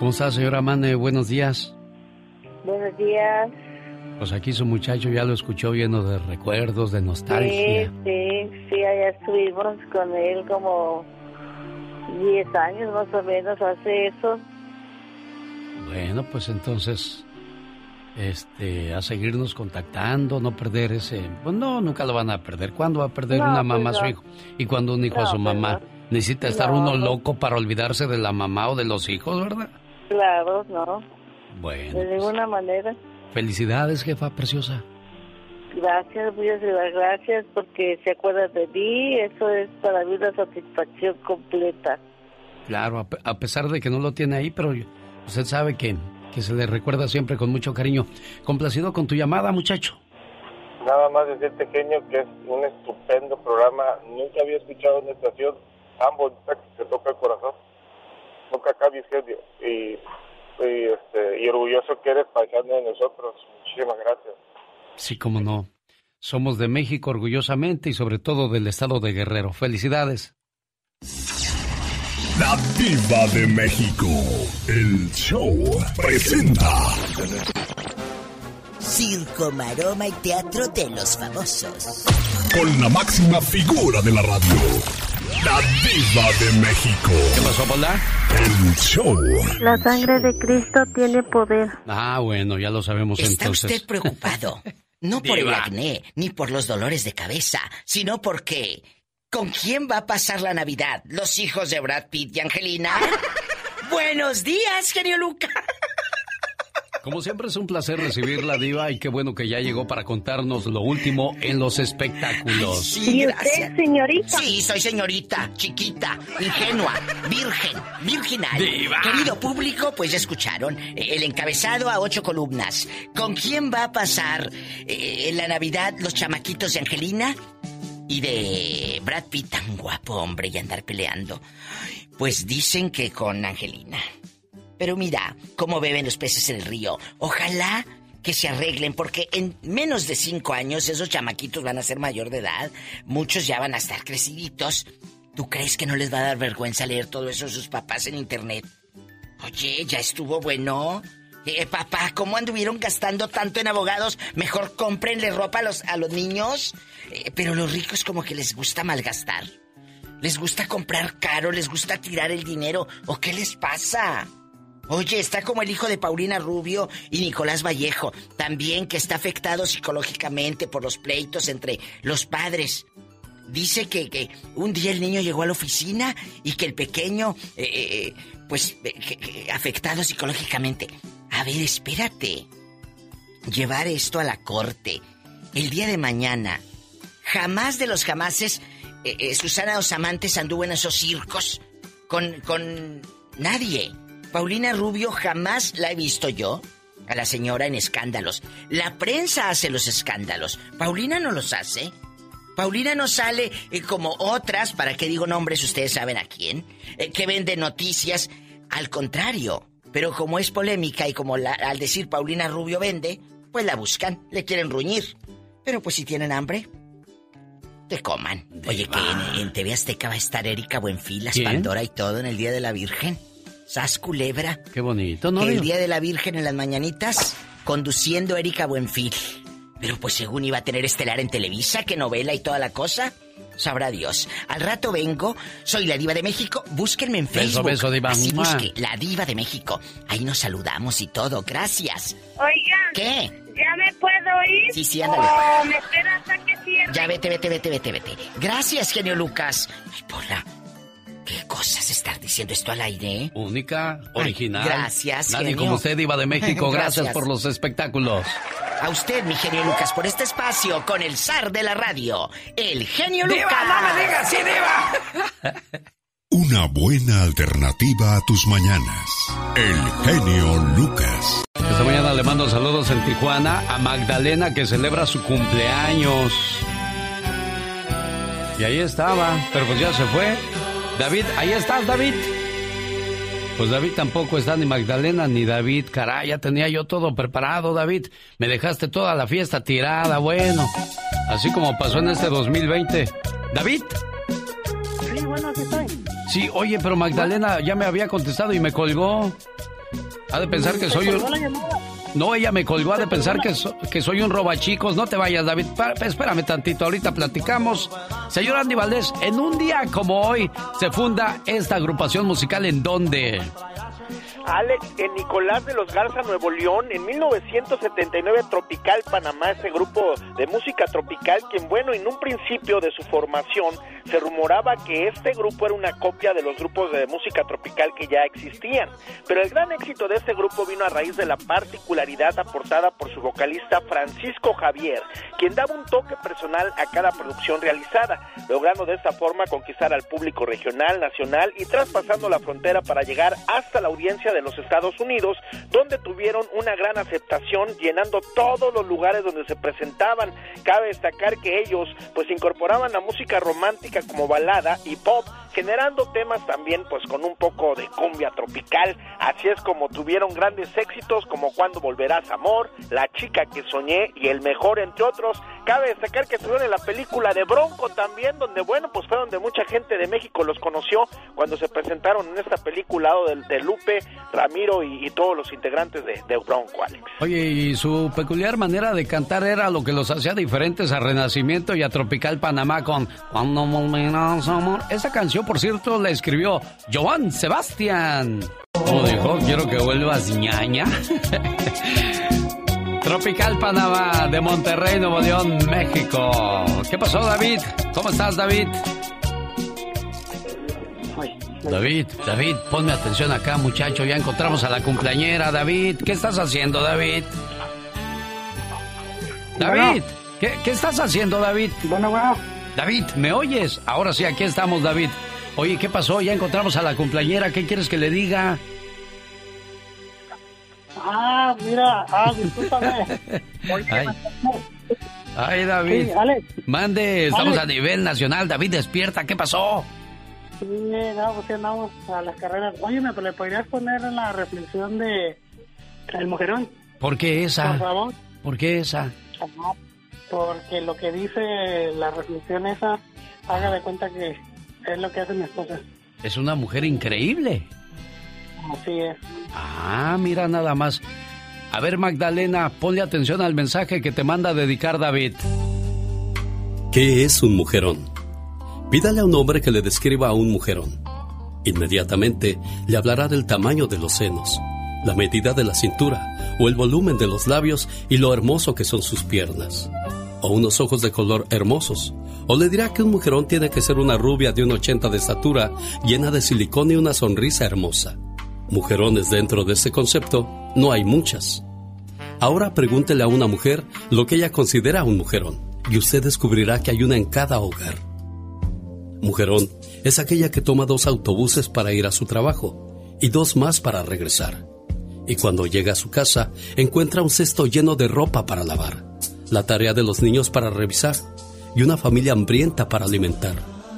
[SPEAKER 1] ¿Cómo está, señora Mane? Buenos días.
[SPEAKER 22] Buenos días.
[SPEAKER 1] Pues aquí su muchacho ya lo escuchó lleno de recuerdos, de nostalgia.
[SPEAKER 22] Sí, sí, sí, allá estuvimos con él como 10 años más o menos hace eso.
[SPEAKER 1] Bueno, pues entonces, este, a seguirnos contactando, no perder ese... Pues no, nunca lo van a perder. ¿Cuándo va a perder
[SPEAKER 22] No,
[SPEAKER 1] una
[SPEAKER 22] pues
[SPEAKER 1] mamá a su hijo? Y cuando un hijo a su
[SPEAKER 22] pues
[SPEAKER 1] mamá. Necesita estar
[SPEAKER 22] No,
[SPEAKER 1] uno loco para olvidarse de la mamá o de los hijos, ¿verdad?
[SPEAKER 22] Claro, no,
[SPEAKER 1] Bueno,
[SPEAKER 22] de ninguna manera.
[SPEAKER 1] felicidades, jefa preciosa.
[SPEAKER 22] Gracias, voy a dar gracias porque se acuerda de mí. Eso es para mí una satisfacción completa.
[SPEAKER 1] Claro, a, pe- a pesar de que no lo tiene ahí, pero usted sabe que, que se le recuerda siempre con mucho cariño. Complacido con tu llamada, muchacho.
[SPEAKER 25] Nada más decirte, genio, que es un estupendo programa. Nunca había escuchado una estación tan bonita que te toca el corazón. Nunca cambies, genio. Y, y, este, y orgulloso que eres paisano de nosotros. Muchísimas gracias.
[SPEAKER 1] Sí, cómo no. Somos de México orgullosamente y sobre todo del estado de Guerrero. Felicidades.
[SPEAKER 26] La Diva de México. El show presenta.
[SPEAKER 27] Circo, maroma y teatro de los famosos.
[SPEAKER 26] Con la máxima figura de la radio. La Diva de México.
[SPEAKER 1] ¿Qué pasó, Pola?
[SPEAKER 26] El show.
[SPEAKER 22] La sangre de Cristo tiene poder.
[SPEAKER 1] Ah, bueno, ya lo sabemos
[SPEAKER 27] Está
[SPEAKER 1] entonces.
[SPEAKER 27] usted preocupado. No por el acné, ni por los dolores de cabeza, sino porque... ¿Con quién va a pasar la Navidad? ¿Los hijos de Brad Pitt y Angelina? [laughs] Buenos días, genio Luca.
[SPEAKER 1] Como siempre es un placer recibirla, Diva, y qué bueno que ya llegó para contarnos lo último en los espectáculos.
[SPEAKER 27] Sí, gracias.
[SPEAKER 22] señorita?
[SPEAKER 27] Sí, soy señorita, chiquita, ingenua, virgen, virginal.
[SPEAKER 1] Diva.
[SPEAKER 27] Querido público, pues ya escucharon eh, el encabezado a ocho columnas. ¿Con quién va a pasar eh, la Navidad los chamaquitos de Angelina? Y de Brad Pitt, tan guapo hombre, y andar peleando. Pues dicen que con Angelina. Pero mira cómo beben los peces el río. Ojalá que se arreglen, porque en menos de cinco años esos chamaquitos van a ser mayor de edad. Muchos ya van a estar creciditos. ¿Tú crees que no les va a dar vergüenza leer todo eso a sus papás en internet? Oye, ya estuvo bueno. Eh, papá, ¿cómo anduvieron gastando tanto en abogados? Mejor cómprenle ropa a los, a los niños. Eh, pero los ricos como que les gusta malgastar. Les gusta comprar caro, les gusta tirar el dinero. ¿O qué les pasa? Oye, está como el hijo de Paulina Rubio y Nicolás Vallejo, también que está afectado psicológicamente por los pleitos entre los padres. Dice que, que un día el niño llegó a la oficina y que el pequeño, eh, eh, pues, eh, que afectado psicológicamente. A ver, espérate. Llevar esto a la corte. El día de mañana. Jamás de los jamases, Susana Dos Amantes anduvo en esos circos con, con nadie. Paulina Rubio jamás la he visto yo. A la señora en escándalos. La prensa hace los escándalos. Paulina no los hace. Paulina no sale eh, como otras, para qué digo nombres, ustedes saben a quién, eh, que vende noticias. Al contrario, pero como es polémica y como la- al decir Paulina Rubio vende, pues la buscan, le quieren ruñir. Pero pues si tienen hambre, te coman. Oye, que en, en TV Azteca va a estar Erika Buenfil, las
[SPEAKER 1] ¿Quién?
[SPEAKER 27] Pandora y todo en el Día de la Virgen. Sas Culebra.
[SPEAKER 1] Qué bonito, ¿no?
[SPEAKER 27] Que el? Día de la Virgen en las mañanitas, conduciendo Erika Buenfil. Pero pues según iba a tener estelar en Televisa, que novela y toda la cosa. Sabrá Dios. Al rato vengo, soy la diva de México, búsquenme en
[SPEAKER 1] Beso,
[SPEAKER 27] Facebook.
[SPEAKER 1] beso, diva.
[SPEAKER 27] Así busque, la diva de México. Ahí nos saludamos y todo, gracias.
[SPEAKER 22] Oigan.
[SPEAKER 27] ¿Qué?
[SPEAKER 22] ¿Ya me puedo ir?
[SPEAKER 27] Sí, sí, ándale.
[SPEAKER 22] ¿O me esperas a que cierre?
[SPEAKER 27] Ya vete, vete, vete, vete, vete. Gracias, genio Lucas. Ay, Pola, ¿qué cosas estar diciendo esto al aire?
[SPEAKER 1] Única, original.
[SPEAKER 27] gracias,
[SPEAKER 1] Nadie
[SPEAKER 27] genio.
[SPEAKER 1] como usted, Diva de México. [laughs] Gracias,
[SPEAKER 27] Gracias.
[SPEAKER 1] por los espectáculos.
[SPEAKER 27] A usted, mi genio Lucas, por este espacio con el zar de la radio, el genio
[SPEAKER 1] ¡Diva,
[SPEAKER 27] Lucas.
[SPEAKER 1] no me digas, sí, diva! [laughs]
[SPEAKER 3] Una buena alternativa a tus mañanas. El genio Lucas.
[SPEAKER 1] Esta mañana le mando saludos en Tijuana a Magdalena que celebra su cumpleaños. Y ahí estaba, pero pues ya se fue. David, ahí estás, David. Pues David tampoco está, ni Magdalena ni David. Caray, ya tenía yo todo preparado, David. Me dejaste toda la fiesta tirada, bueno. Así como pasó en este 2020. David.
[SPEAKER 19] Sí, bueno, aquí estoy.
[SPEAKER 1] Sí, oye, pero Magdalena ya me había contestado y me colgó. Ha de pensar que soy un... No, ella me colgó, de pensar que, que soy un robachicos. No te vayas, David. Pa- espérame tantito, ahorita platicamos. Señor Andy Valdés, en un día como hoy se funda esta agrupación musical en dónde?
[SPEAKER 15] Alex, en Nicolás de los Garza, Nuevo León, en 1979, Tropical Panamá, ese grupo de música tropical, quien, bueno, en un principio de su formación se rumoraba que este grupo era una copia de los grupos de música tropical que ya existían. Pero el gran éxito de este grupo vino a raíz de la particularidad aportada por su vocalista Francisco Javier, quien daba un toque personal a cada producción realizada, logrando de esta forma conquistar al público regional, nacional y traspasando la frontera para llegar hasta la audiencia de los Estados Unidos, donde tuvieron una gran aceptación, llenando todos los lugares donde se presentaban. Cabe destacar que ellos pues incorporaban la música romántica como balada y pop, generando temas también pues con un poco de cumbia tropical. Así es como tuvieron grandes éxitos como Cuando volverás amor, La chica que soñé y El mejor entre otros. Cabe destacar que estuvieron en la película de Bronco también, donde bueno, pues fue donde mucha gente de México los conoció cuando se presentaron en esta película de, de Lupe, Ramiro y, y todos los integrantes de, de Bronco, Alex.
[SPEAKER 1] Oye, y su peculiar manera de cantar era lo que los hacía diferentes a Renacimiento y a Tropical Panamá con Cuando volverás amor. Esa canción, por cierto, la escribió Joan Sebastián. Como dijo, quiero que vuelvas ñaña. [laughs] Tropical Panamá de Monterrey, Nuevo León, México. ¿Qué pasó, David? ¿Cómo estás, David? David, David, ponme atención acá, muchacho. Ya encontramos a la cumpleañera, David. ¿Qué estás haciendo, David? David, ¿qué, qué estás haciendo, David?
[SPEAKER 19] Bueno, bueno.
[SPEAKER 1] David, ¿me oyes? Ahora sí, aquí estamos, David. Oye, ¿qué pasó? Ya encontramos a la cumpleañera. ¿Qué quieres que le diga?
[SPEAKER 19] Ah, mira, ah, discúlpame. [laughs]
[SPEAKER 1] Ay, ay, David.
[SPEAKER 19] Sí, Alex.
[SPEAKER 1] Mande, estamos
[SPEAKER 19] Alex.
[SPEAKER 1] a nivel nacional. David, despierta. ¿Qué pasó?
[SPEAKER 19] Sí, no, pues andamos a las carreras. Oye, ¿me le podrías poner en la reflexión de El Mujerón?
[SPEAKER 1] ¿Por qué esa?
[SPEAKER 19] Por favor.
[SPEAKER 1] ¿Por qué esa?
[SPEAKER 19] Ajá. Porque lo que dice la reflexión esa, haga de cuenta que es lo que hace mi esposa.
[SPEAKER 1] Es una mujer increíble.
[SPEAKER 19] Así es.
[SPEAKER 1] Ah, mira nada más. A ver, Magdalena, ponle atención al mensaje que te manda a dedicar David. ¿Qué es un mujerón? Pídale a un hombre que le describa a un mujerón. Inmediatamente le hablará del tamaño de los senos, la medida de la cintura o el volumen de los labios y lo hermoso que son sus piernas. O unos ojos de color hermosos. O le dirá que un mujerón tiene que ser una rubia de un 80 de estatura, llena de silicón y una sonrisa hermosa. Mujerones dentro de ese concepto no hay muchas. Ahora pregúntele a una mujer lo que ella considera un mujerón y usted descubrirá que hay una en cada hogar. Mujerón es aquella que toma dos autobuses para ir a su trabajo y dos más para regresar. Y cuando llega a su casa encuentra un cesto lleno de ropa para lavar, la tarea de los niños para revisar y una familia hambrienta para alimentar.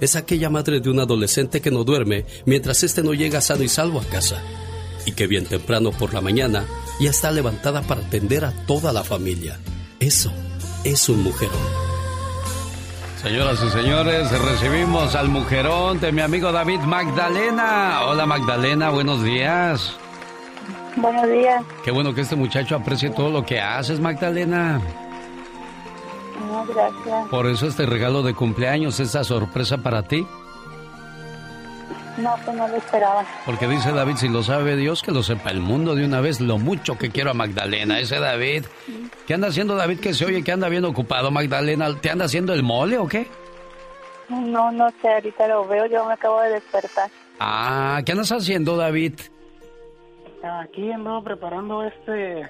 [SPEAKER 1] es aquella madre de un adolescente que no duerme mientras éste no llega sano y salvo a casa y que bien temprano por la mañana ya está levantada para atender a toda la familia. Eso es un mujerón. Señoras y señores, recibimos al mujerón de mi amigo David Magdalena. Hola Magdalena, buenos días.
[SPEAKER 22] Buenos días.
[SPEAKER 1] Qué bueno que este muchacho aprecie todo lo que haces, Magdalena.
[SPEAKER 22] No, gracias.
[SPEAKER 1] Por eso este regalo de cumpleaños, esa sorpresa para ti.
[SPEAKER 22] No, pues no lo esperaba.
[SPEAKER 1] Porque dice David, si lo sabe Dios, que lo sepa el mundo de una vez, lo mucho que quiero a Magdalena. Ese David. ¿Qué anda haciendo David que se oye que anda bien ocupado, Magdalena? ¿Te anda haciendo el mole o qué?
[SPEAKER 22] No, no sé, ahorita lo veo, yo me acabo de despertar.
[SPEAKER 1] Ah, ¿qué andas haciendo, David?
[SPEAKER 19] Aquí ando preparando este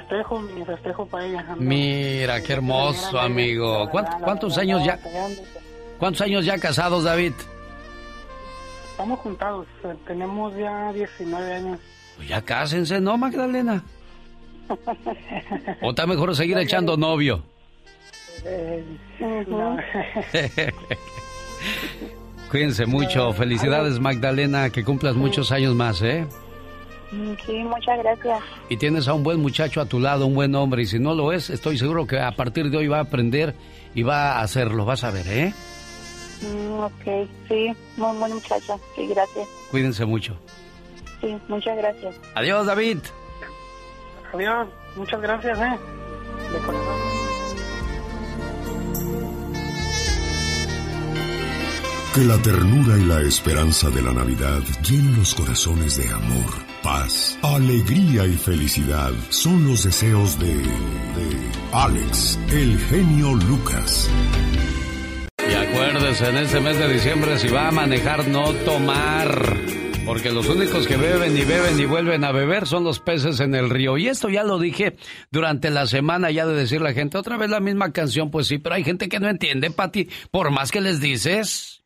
[SPEAKER 19] festejo, mi festejo para ella.
[SPEAKER 1] Mira, qué hermoso, amigo. ¿Cuánt- ¿Cuántos años ya? ¿Cuántos años ya casados, David?
[SPEAKER 19] Estamos juntados, eh, tenemos ya 19 años.
[SPEAKER 1] Pues ya cásense, ¿no, Magdalena? [laughs] ¿O está mejor seguir echando novio?
[SPEAKER 19] Eh, no. [laughs]
[SPEAKER 1] Cuídense mucho. Felicidades, Magdalena, que cumplas muchos años más, ¿eh?
[SPEAKER 22] Sí, muchas gracias.
[SPEAKER 1] Y tienes a un buen muchacho a tu lado, un buen hombre. Y si no lo es, estoy seguro que a partir de hoy va a aprender y va a hacerlo. Vas a ver, ¿eh?
[SPEAKER 22] Mm, ok, sí, muy buen muchacho. Sí, gracias.
[SPEAKER 1] Cuídense mucho.
[SPEAKER 22] Sí, muchas gracias.
[SPEAKER 1] Adiós, David.
[SPEAKER 19] Adiós, muchas gracias, ¿eh? De corazón.
[SPEAKER 3] Que la ternura y la esperanza de la Navidad llenen los corazones de amor, paz, alegría y felicidad. Son los deseos de, de Alex, el genio Lucas.
[SPEAKER 1] Y acuérdese, en este mes de diciembre, si va a manejar, no tomar. Porque los únicos que beben y beben y vuelven a beber son los peces en el río. Y esto ya lo dije durante la semana, ya de decir la gente, otra vez la misma canción, pues sí, pero hay gente que no entiende, Pati, por más que les dices.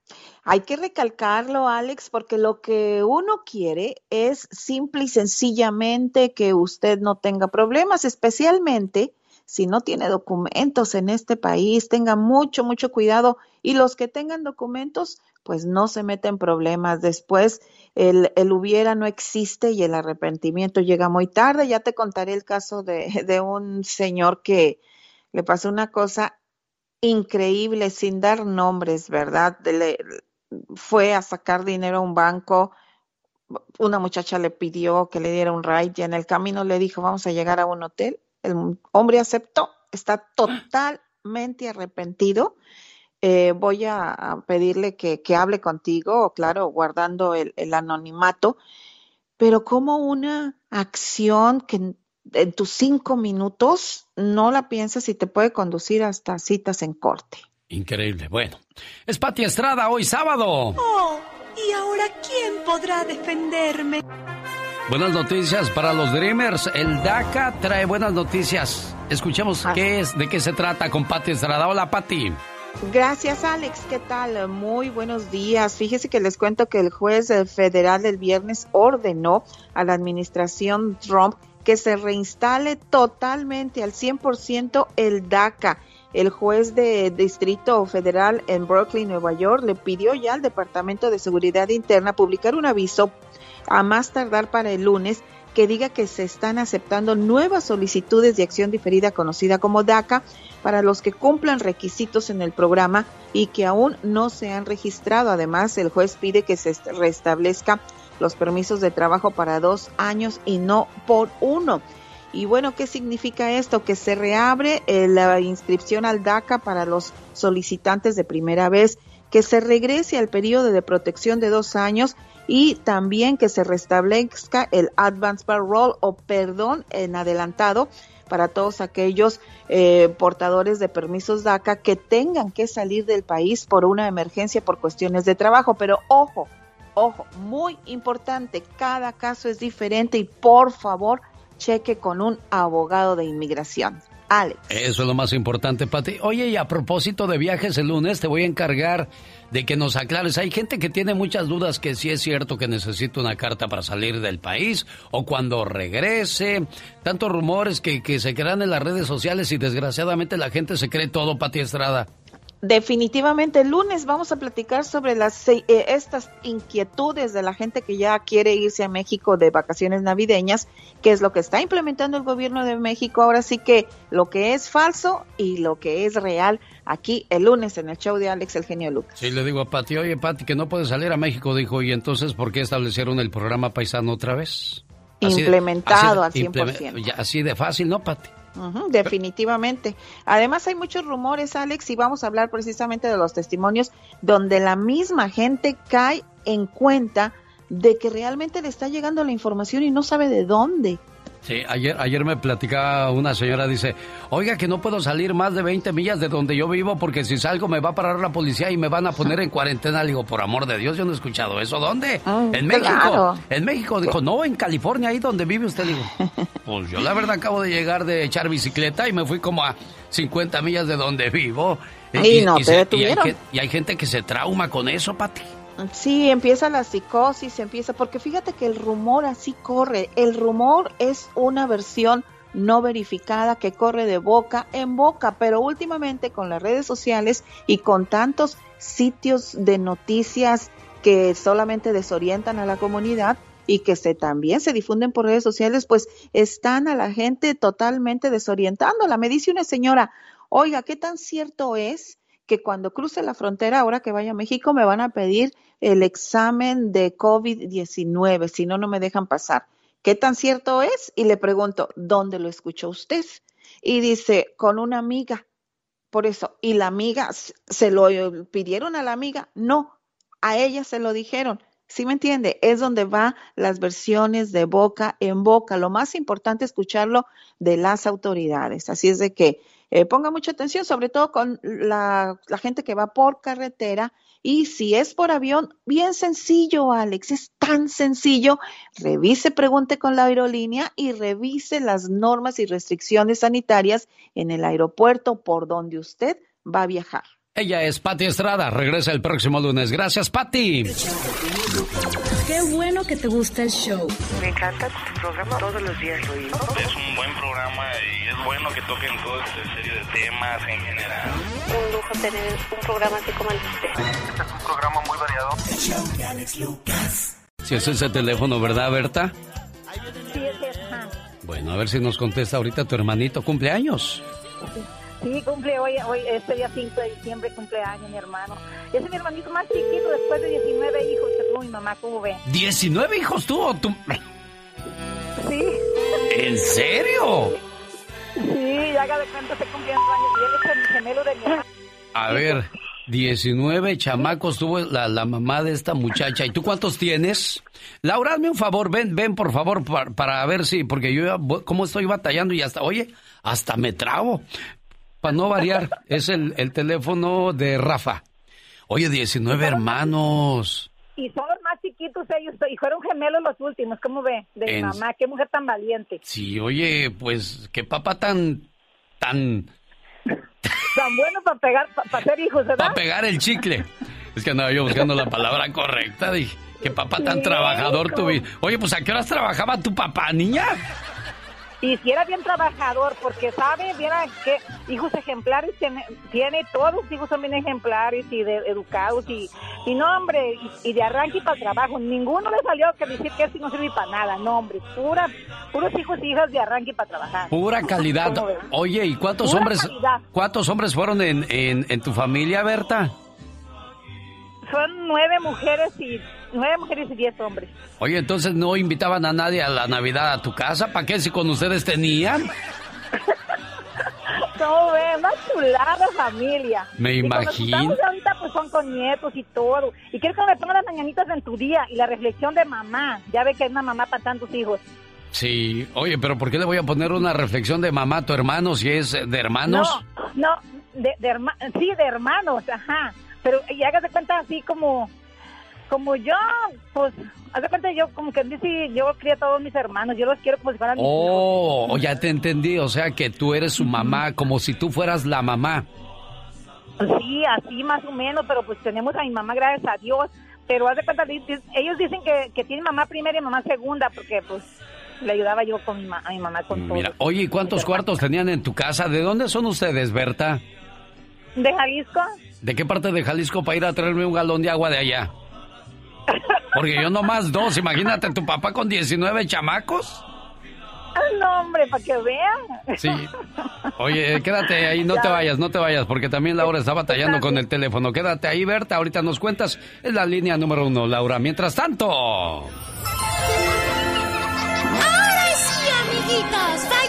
[SPEAKER 28] Hay que recalcarlo, Alex, porque lo que uno quiere es simple y sencillamente que usted no tenga problemas, especialmente si no tiene documentos en este país. Tenga mucho, mucho cuidado. Y los que tengan documentos, pues no se meten problemas. Después el, el hubiera no existe y el arrepentimiento llega muy tarde. Ya te contaré el caso de, de un señor que le pasó una cosa increíble sin dar nombres, ¿verdad? Fue a sacar dinero a un banco, una muchacha le pidió que le diera un ride y en el camino le dijo, vamos a llegar a un hotel. El hombre aceptó, está totalmente arrepentido. Eh, voy a, pedirle que, hable contigo, claro, guardando el, el anonimato, pero como una acción que en, en tus cinco minutos no la piensas y te puede conducir hasta citas en corte.
[SPEAKER 1] Increíble. Bueno, es Pati Estrada hoy sábado.
[SPEAKER 12] Oh, ¿y ahora quién podrá defenderme?
[SPEAKER 1] Buenas noticias para los Dreamers. El DACA trae buenas noticias. Escuchemos qué es, de qué se trata con Pati Estrada. Hola, Pati.
[SPEAKER 28] Gracias, Alex. ¿Qué tal? Muy buenos días. Fíjese que les cuento que el juez eh, federal el viernes ordenó a la administración Trump que se reinstale totalmente al 100% el DACA. El juez de Distrito Federal en Brooklyn, Nueva York, le pidió ya al Departamento de Seguridad Interna publicar un aviso a más tardar para el lunes que diga que se están aceptando nuevas solicitudes de acción diferida conocida como DACA para los que cumplan requisitos en el programa y que aún no se han registrado. Además, el juez pide que se restablezca los permisos de trabajo para dos años y no por uno. Y bueno, ¿qué significa esto? Que se reabre eh, la inscripción al DACA para los solicitantes de primera vez, que se regrese al periodo de protección de dos años y también que se restablezca el advance parole o perdón en adelantado para todos aquellos eh, portadores de permisos DACA que tengan que salir del país por una emergencia por cuestiones de trabajo. Pero ojo, ojo, muy importante, cada caso es diferente y por favor cheque con un abogado de inmigración. Alex.
[SPEAKER 1] Eso es lo más importante, Pati. Oye, y a propósito de viajes el lunes, te voy a encargar de que nos aclares. Hay gente que tiene muchas dudas que si es cierto que necesita una carta para salir del país o cuando regrese. Tantos rumores que, que se crean en las redes sociales y desgraciadamente la gente se cree todo, Pati Estrada.
[SPEAKER 28] Definitivamente el lunes vamos a platicar sobre las eh, estas inquietudes de la gente que ya quiere irse a México de vacaciones navideñas, que es lo que está implementando el gobierno de México. Ahora sí que lo que es falso y lo que es real aquí el lunes en el show de Alex el genio Lucas.
[SPEAKER 1] Sí, le digo a Pati, oye Pati, que no puede salir a México, dijo, y entonces ¿por qué establecieron el programa paisano otra vez?
[SPEAKER 28] Así Implementado de, así de, al 100%.
[SPEAKER 1] Así de fácil, ¿no, Pati?
[SPEAKER 28] Definitivamente. Además hay muchos rumores, Alex, y vamos a hablar precisamente de los testimonios donde la misma gente cae en cuenta de que realmente le está llegando la información y no sabe de dónde.
[SPEAKER 1] Sí, ayer, ayer me platicaba una señora, dice, oiga que no puedo salir más de 20 millas de donde yo vivo porque si salgo me va a parar la policía y me van a poner en cuarentena. Le digo, por amor de Dios, yo no he escuchado eso. ¿Dónde?
[SPEAKER 28] Mm,
[SPEAKER 1] en México. En México. Dijo, no, en California, ahí donde vive usted. Digo, [laughs] pues yo la verdad acabo de llegar de echar bicicleta y me fui como a 50 millas de donde vivo.
[SPEAKER 28] Y, no
[SPEAKER 1] y,
[SPEAKER 28] te
[SPEAKER 1] y, hay, y hay gente que se trauma con eso, Pati.
[SPEAKER 28] Sí, empieza la psicosis, empieza, porque fíjate que el rumor así corre. El rumor es una versión no verificada que corre de boca en boca, pero últimamente con las redes sociales y con tantos sitios de noticias que solamente desorientan a la comunidad y que se también se difunden por redes sociales, pues están a la gente totalmente desorientándola. Me dice una señora, oiga, ¿qué tan cierto es que cuando cruce la frontera, ahora que vaya a México, me van a pedir el examen de COVID-19, si no, no me dejan pasar. ¿Qué tan cierto es? Y le pregunto, ¿dónde lo escuchó usted? Y dice, con una amiga. Por eso, ¿y la amiga se lo pidieron a la amiga? No, a ella se lo dijeron. ¿Sí me entiende? Es donde van las versiones de boca en boca. Lo más importante es escucharlo de las autoridades. Así es de que eh, ponga mucha atención, sobre todo con la, la, gente que va por carretera. Y si es por avión, bien sencillo, Alex, es tan sencillo. Revise, pregunte con la aerolínea y revise las normas y restricciones sanitarias en el aeropuerto por donde usted va a viajar.
[SPEAKER 1] Ella es Patti Estrada. Regresa el próximo lunes. Gracias, Patti.
[SPEAKER 12] Qué bueno que te gusta el show.
[SPEAKER 29] Me encanta tu programa. Todos los días lo.
[SPEAKER 23] Es un buen programa y bueno que toquen todo este serie de temas en general.
[SPEAKER 29] Un lujo tener un programa así como el de usted.
[SPEAKER 23] Este es un programa muy variado.
[SPEAKER 12] El show de Alex Lucas.
[SPEAKER 1] Si es ese teléfono, ¿verdad, Berta?
[SPEAKER 10] Sí, es ese.
[SPEAKER 1] Bueno, a ver si nos contesta ahorita tu hermanito. ¿Cumpleaños?
[SPEAKER 10] Sí, cumple hoy, hoy este día 5 de diciembre, cumpleaños mi hermano. Ese es mi hermanito más chiquito después de 19 hijos que tuvo mi mamá, ¿cómo ve?
[SPEAKER 1] ¿19 hijos tuvo tu...?
[SPEAKER 10] Sí.
[SPEAKER 1] ¿En serio?
[SPEAKER 10] Sí, haga de cuenta se cumplieron años y él es el gemelo de mi hermano.
[SPEAKER 1] A ver, 19 chamacos tuvo la, la, mamá de esta muchacha. ¿Y tú cuántos tienes? Laura, hazme un favor, ven, ven por favor para, para ver si, porque yo como estoy batallando y hasta, oye, hasta me trabo. Para no variar, [laughs] es el, el, teléfono de Rafa. Oye, 19 hermanos.
[SPEAKER 10] Y son
[SPEAKER 30] ellos y fueron gemelos los últimos, ¿cómo ve? De mi mamá, qué mujer tan valiente.
[SPEAKER 1] Sí, oye, pues qué papá tan, tan,
[SPEAKER 30] Tan bueno para pegar, para ser hijos, ¿verdad?
[SPEAKER 1] para pegar el chicle. Es que andaba yo buscando la palabra correcta, dije, qué papá tan
[SPEAKER 30] Sí,
[SPEAKER 1] trabajador
[SPEAKER 30] como-
[SPEAKER 1] tuvi. Oye, pues ¿a qué horas trabajaba tu papá, niña?
[SPEAKER 30] Y si era bien trabajador, porque sabe, viera que hijos ejemplares tiene, tiene, todos los hijos son bien ejemplares y de, educados y, y no, hombre, y, y de arranque para el trabajo. Ninguno le salió que decir que eso no sirve para nada, no, hombre, pura, puros hijos y hijas de arranque para trabajar.
[SPEAKER 1] Pura calidad. Oye, ¿y cuántos
[SPEAKER 30] Pura
[SPEAKER 1] hombres,
[SPEAKER 30] calidad.
[SPEAKER 1] cuántos hombres fueron en, en, en tu familia, Berta?
[SPEAKER 30] Son nueve mujeres y nueve mujeres y diez hombres.
[SPEAKER 1] Oye, entonces no invitaban a nadie a la Navidad a tu casa, ¿para qué si con ustedes tenían? [laughs]
[SPEAKER 30] ¿Cómo ve? Una chulada familia.
[SPEAKER 1] Me
[SPEAKER 30] Y
[SPEAKER 1] imagino.
[SPEAKER 30] ahorita pues son con nietos y todo. Y quiero que me pongan las mañanitas en tu día y la reflexión de mamá. Ya ve que es una mamá para tantos hijos.
[SPEAKER 1] Sí, oye, pero ¿por qué le voy a poner una reflexión de mamá a tu hermano si es de hermanos?
[SPEAKER 30] No, no, de, de herma- sí, de hermanos, ajá. Pero y hágase cuenta así como, como yo, pues, haz de cuenta yo como que dice, yo crié a todos mis hermanos, yo los quiero como si fueran mis hijos.
[SPEAKER 1] Oh, ya te entendí, o sea que tú eres su mamá, como si tú fueras la mamá.
[SPEAKER 30] Sí, así más o menos, pero pues tenemos a mi mamá, gracias a Dios. Pero haz de cuenta, ellos dicen que, que tienen mamá primera y mamá segunda, porque pues le ayudaba yo con mi ma- a mi mamá con todo.
[SPEAKER 1] Mira, oye, ¿y cuántos cuartos tenían en tu casa? ¿De dónde son ustedes, Berta?
[SPEAKER 30] ¿De Jalisco?
[SPEAKER 1] ¿De qué parte de Jalisco para ir a traerme un galón de agua de allá? Porque yo nomás dos, imagínate tu papá con 19 chamacos.
[SPEAKER 30] No, hombre, para que vean.
[SPEAKER 1] Sí. Oye, quédate ahí, no te vayas, no te vayas, porque también Laura está batallando con el teléfono. Quédate ahí, Berta, ahorita nos cuentas. Es la línea número uno, Laura. Mientras tanto...
[SPEAKER 20] Ahora sí, amiguitos, vayamos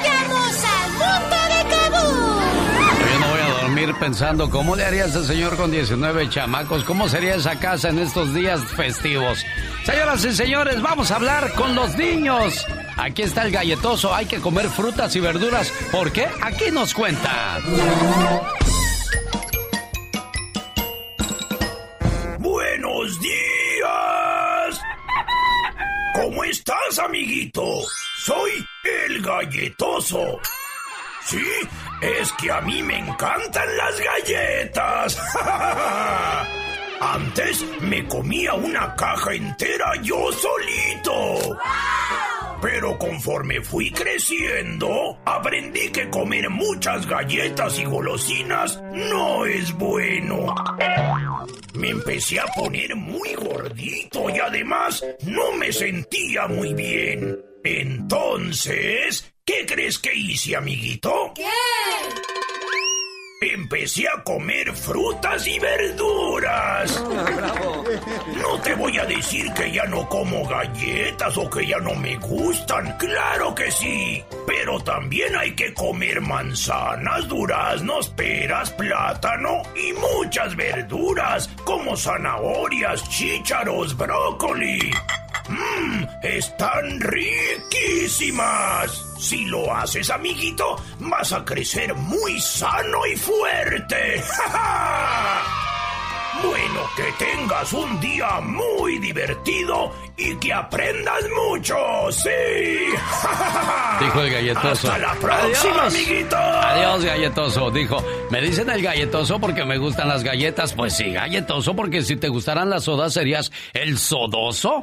[SPEAKER 1] dormir pensando cómo le haría ese señor con 19 chamacos, cómo sería esa casa en estos días festivos. Señoras y señores, vamos a hablar con los niños. Aquí está el galletoso, hay que comer frutas y verduras. ¿Por qué? Aquí nos cuenta.
[SPEAKER 31] Buenos días. ¿Cómo estás, amiguito? Soy el galletoso. Sí, es que a mí me encantan las galletas. [laughs] Antes me comía una caja entera yo solito. Pero conforme fui creciendo, aprendí que comer muchas galletas y golosinas no es bueno. Me empecé a poner muy gordito y además no me sentía muy bien. Entonces, ¿qué crees que hice, amiguito?
[SPEAKER 20] ¿Qué?
[SPEAKER 31] Empecé a comer frutas y verduras. No te voy a decir que ya no como galletas o que ya no me gustan. Claro que sí. Pero también hay que comer manzanas, duraznos, peras, plátano y muchas verduras como zanahorias, chícharos, brócoli. Mmm, están riquísimas. Si lo haces, amiguito, vas a crecer muy sano y fuerte. [laughs] Bueno, que tengas un día muy divertido y que aprendas mucho, sí.
[SPEAKER 1] Dijo el galletoso.
[SPEAKER 31] Hasta la próxima,
[SPEAKER 1] Adiós.
[SPEAKER 31] amiguito.
[SPEAKER 1] Adiós, galletoso. Dijo, me dicen el galletoso porque me gustan las galletas. Pues sí, galletoso, porque si te gustaran las sodas serías el sodoso.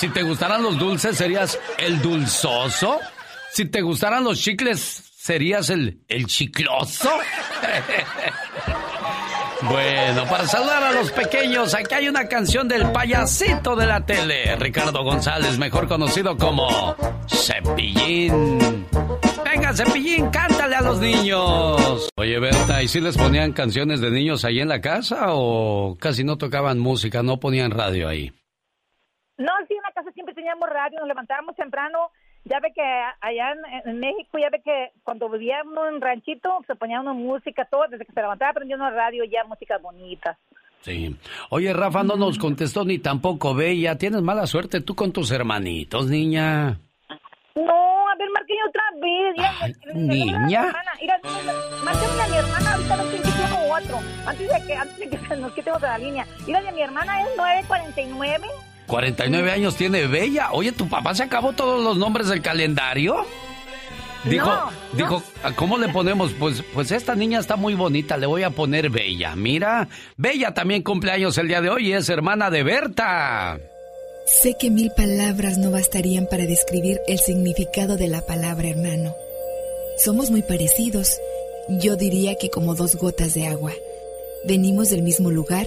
[SPEAKER 1] Si te gustaran los dulces serías el dulzoso. Si te gustaran los chicles serías el, el chicloso. [laughs] Bueno, para saludar a los pequeños, aquí hay una canción del payasito de la tele, Ricardo González, mejor conocido como Cepillín. Venga, Cepillín, cántale a los niños. Oye, Berta, ¿y si les ponían canciones de niños ahí en la casa o casi no tocaban música, no ponían radio ahí?
[SPEAKER 30] No, sí, en la casa siempre teníamos radio, nos levantábamos temprano. Ya ve que allá en, en México, ya ve que cuando vivíamos en un ranchito, se ponía una música, todo, desde que se levantaba aprendiendo radio, ya música bonita.
[SPEAKER 1] Sí. Oye, Rafa no nos contestó ni tampoco Bella. Tienes mala suerte tú con tus hermanitos, niña.
[SPEAKER 30] No, a ver, márquenle otra vez. Mira,
[SPEAKER 1] Ay, niña.
[SPEAKER 30] Mira, márquenle a mi hermana, ahorita en qué tiene otro. Antes de que, antes de que nos quitemos de la línea. Mira, de mi hermana es 949
[SPEAKER 1] 49 años tiene Bella. Oye, ¿tu papá se acabó todos los nombres del calendario? Dijo,
[SPEAKER 30] No,
[SPEAKER 1] dijo, ¿cómo le ponemos? Pues, pues esta niña está muy bonita, le voy a poner Bella. Mira, Bella también cumple años el día de hoy y es hermana de Berta.
[SPEAKER 18] Sé que mil palabras no bastarían para describir el significado de la palabra hermano. Somos muy parecidos. Yo diría que como dos gotas de agua. Venimos del mismo lugar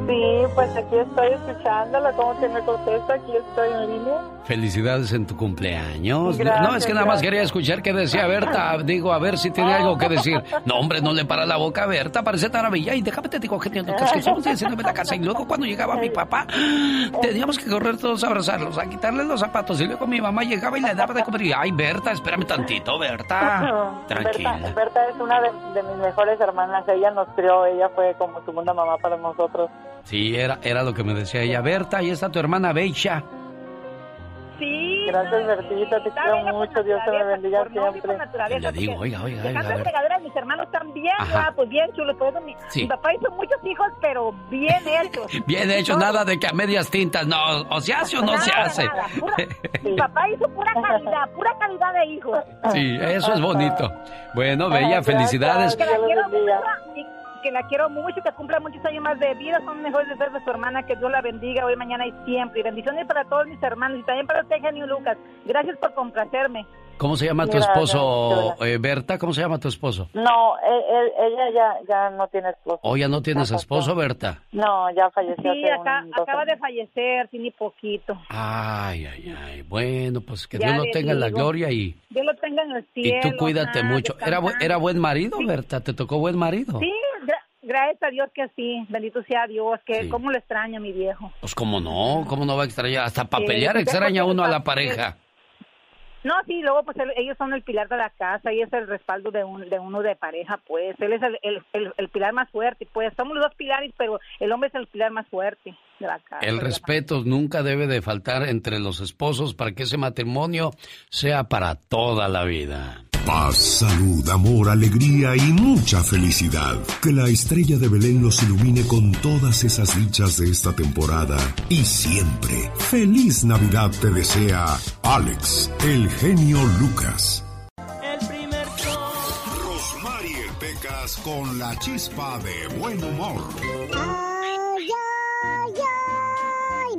[SPEAKER 32] Sí, pues aquí estoy escuchándola. ¿Cómo que me contesta? Aquí estoy en línea.
[SPEAKER 1] Felicidades en tu cumpleaños.
[SPEAKER 32] Gracias,
[SPEAKER 1] no, es que nada más quería escuchar qué decía Berta. [laughs] Digo, a ver si tiene algo que decir. No, hombre, no le para la boca a Berta, parece tan bella. Y déjame te digo, genio, Lucas, que somos 19 en la casa. Y luego cuando llegaba mi papá, teníamos que correr todos a abrazarlos, a quitarle los zapatos. Y luego mi mamá llegaba y le daba de comer. Y, ay, Berta, espérame tantito, Berta. [laughs] Tranquila.
[SPEAKER 32] Berta, Berta es una de, de mis mejores hermanas. Ella nos crió. Ella fue como segunda mamá para nosotros.
[SPEAKER 1] Sí, era, era lo que me decía ella. Berta, ahí está tu hermana Beisha.
[SPEAKER 32] Sí. Gracias, Bertita. Te quiero mucho. Dios te me bendiga siempre.
[SPEAKER 1] Le digo, oiga, oiga, oiga, ver.
[SPEAKER 30] regaderas, mis hermanos también
[SPEAKER 1] Ajá.
[SPEAKER 30] guapos, bien chulos. Por eso mi,
[SPEAKER 1] Sí.
[SPEAKER 30] mi papá hizo muchos hijos, pero bien hechos. [laughs]
[SPEAKER 1] Bien hecho, nada de que a medias tintas. No, o se hace o no se hace.
[SPEAKER 30] nada, pura- [laughs] mi papá hizo pura calidad, pura calidad de hijos.
[SPEAKER 1] Sí, eso es bonito. Bueno, Bella, felicidades.
[SPEAKER 30] Que la quiero mucho, que la quiero mucho, que cumpla muchos años más de vida. Son mejores deseos de su hermana. Que Dios la bendiga hoy, mañana y siempre. Y bendiciones para todos mis hermanos y también para usted, Genio Lucas. Gracias por complacerme.
[SPEAKER 1] ¿Cómo se llama tu esposo, eh, Berta? ¿Cómo se llama tu esposo?
[SPEAKER 32] No, él- él- ella ya, ya no tiene esposo.
[SPEAKER 1] ¿O ya no tienes esposo, Berta?
[SPEAKER 32] No, ya falleció
[SPEAKER 30] Sí,
[SPEAKER 32] hace
[SPEAKER 30] acá,
[SPEAKER 32] un-
[SPEAKER 30] acaba de fallecer, sí, ni poquito.
[SPEAKER 1] Ay, ay, ay. Bueno, pues que
[SPEAKER 30] Ya
[SPEAKER 1] Dios lo tenga en la gloria y,
[SPEAKER 30] Dios lo tenga en el
[SPEAKER 1] y
[SPEAKER 30] cielo.
[SPEAKER 1] tú cuídate
[SPEAKER 30] ajá,
[SPEAKER 1] mucho. ¿Era. ¿Era buen marido, Berta? ¿Te tocó buen marido?
[SPEAKER 30] Sí, gra- gracias a Dios que sí. Bendito sea Dios. Que
[SPEAKER 1] Sí.
[SPEAKER 30] cómo lo extraño, mi viejo.
[SPEAKER 1] Pues cómo no, cómo no va a extrañar. Hasta para
[SPEAKER 30] Sí,
[SPEAKER 1] pelear
[SPEAKER 30] ya
[SPEAKER 1] extraña uno a la
[SPEAKER 30] pa-
[SPEAKER 1] pareja.
[SPEAKER 30] No, sí, luego pues él- ellos son el pilar de la casa y es el respaldo de, un, de uno de pareja, pues. Él es el, el, el, el pilar más fuerte, pues. Somos los dos pilares, pero el hombre es el pilar más fuerte de la casa.
[SPEAKER 1] El respeto nunca debe de faltar entre los esposos para que ese matrimonio sea para toda la vida.
[SPEAKER 3] Paz, salud, amor, alegría y mucha felicidad. Que la estrella de Belén los ilumine con todas esas dichas de esta temporada y siempre. Feliz Navidad te desea Alex, el genio Lucas. Rosmarie Pecas con la chispa de buen humor.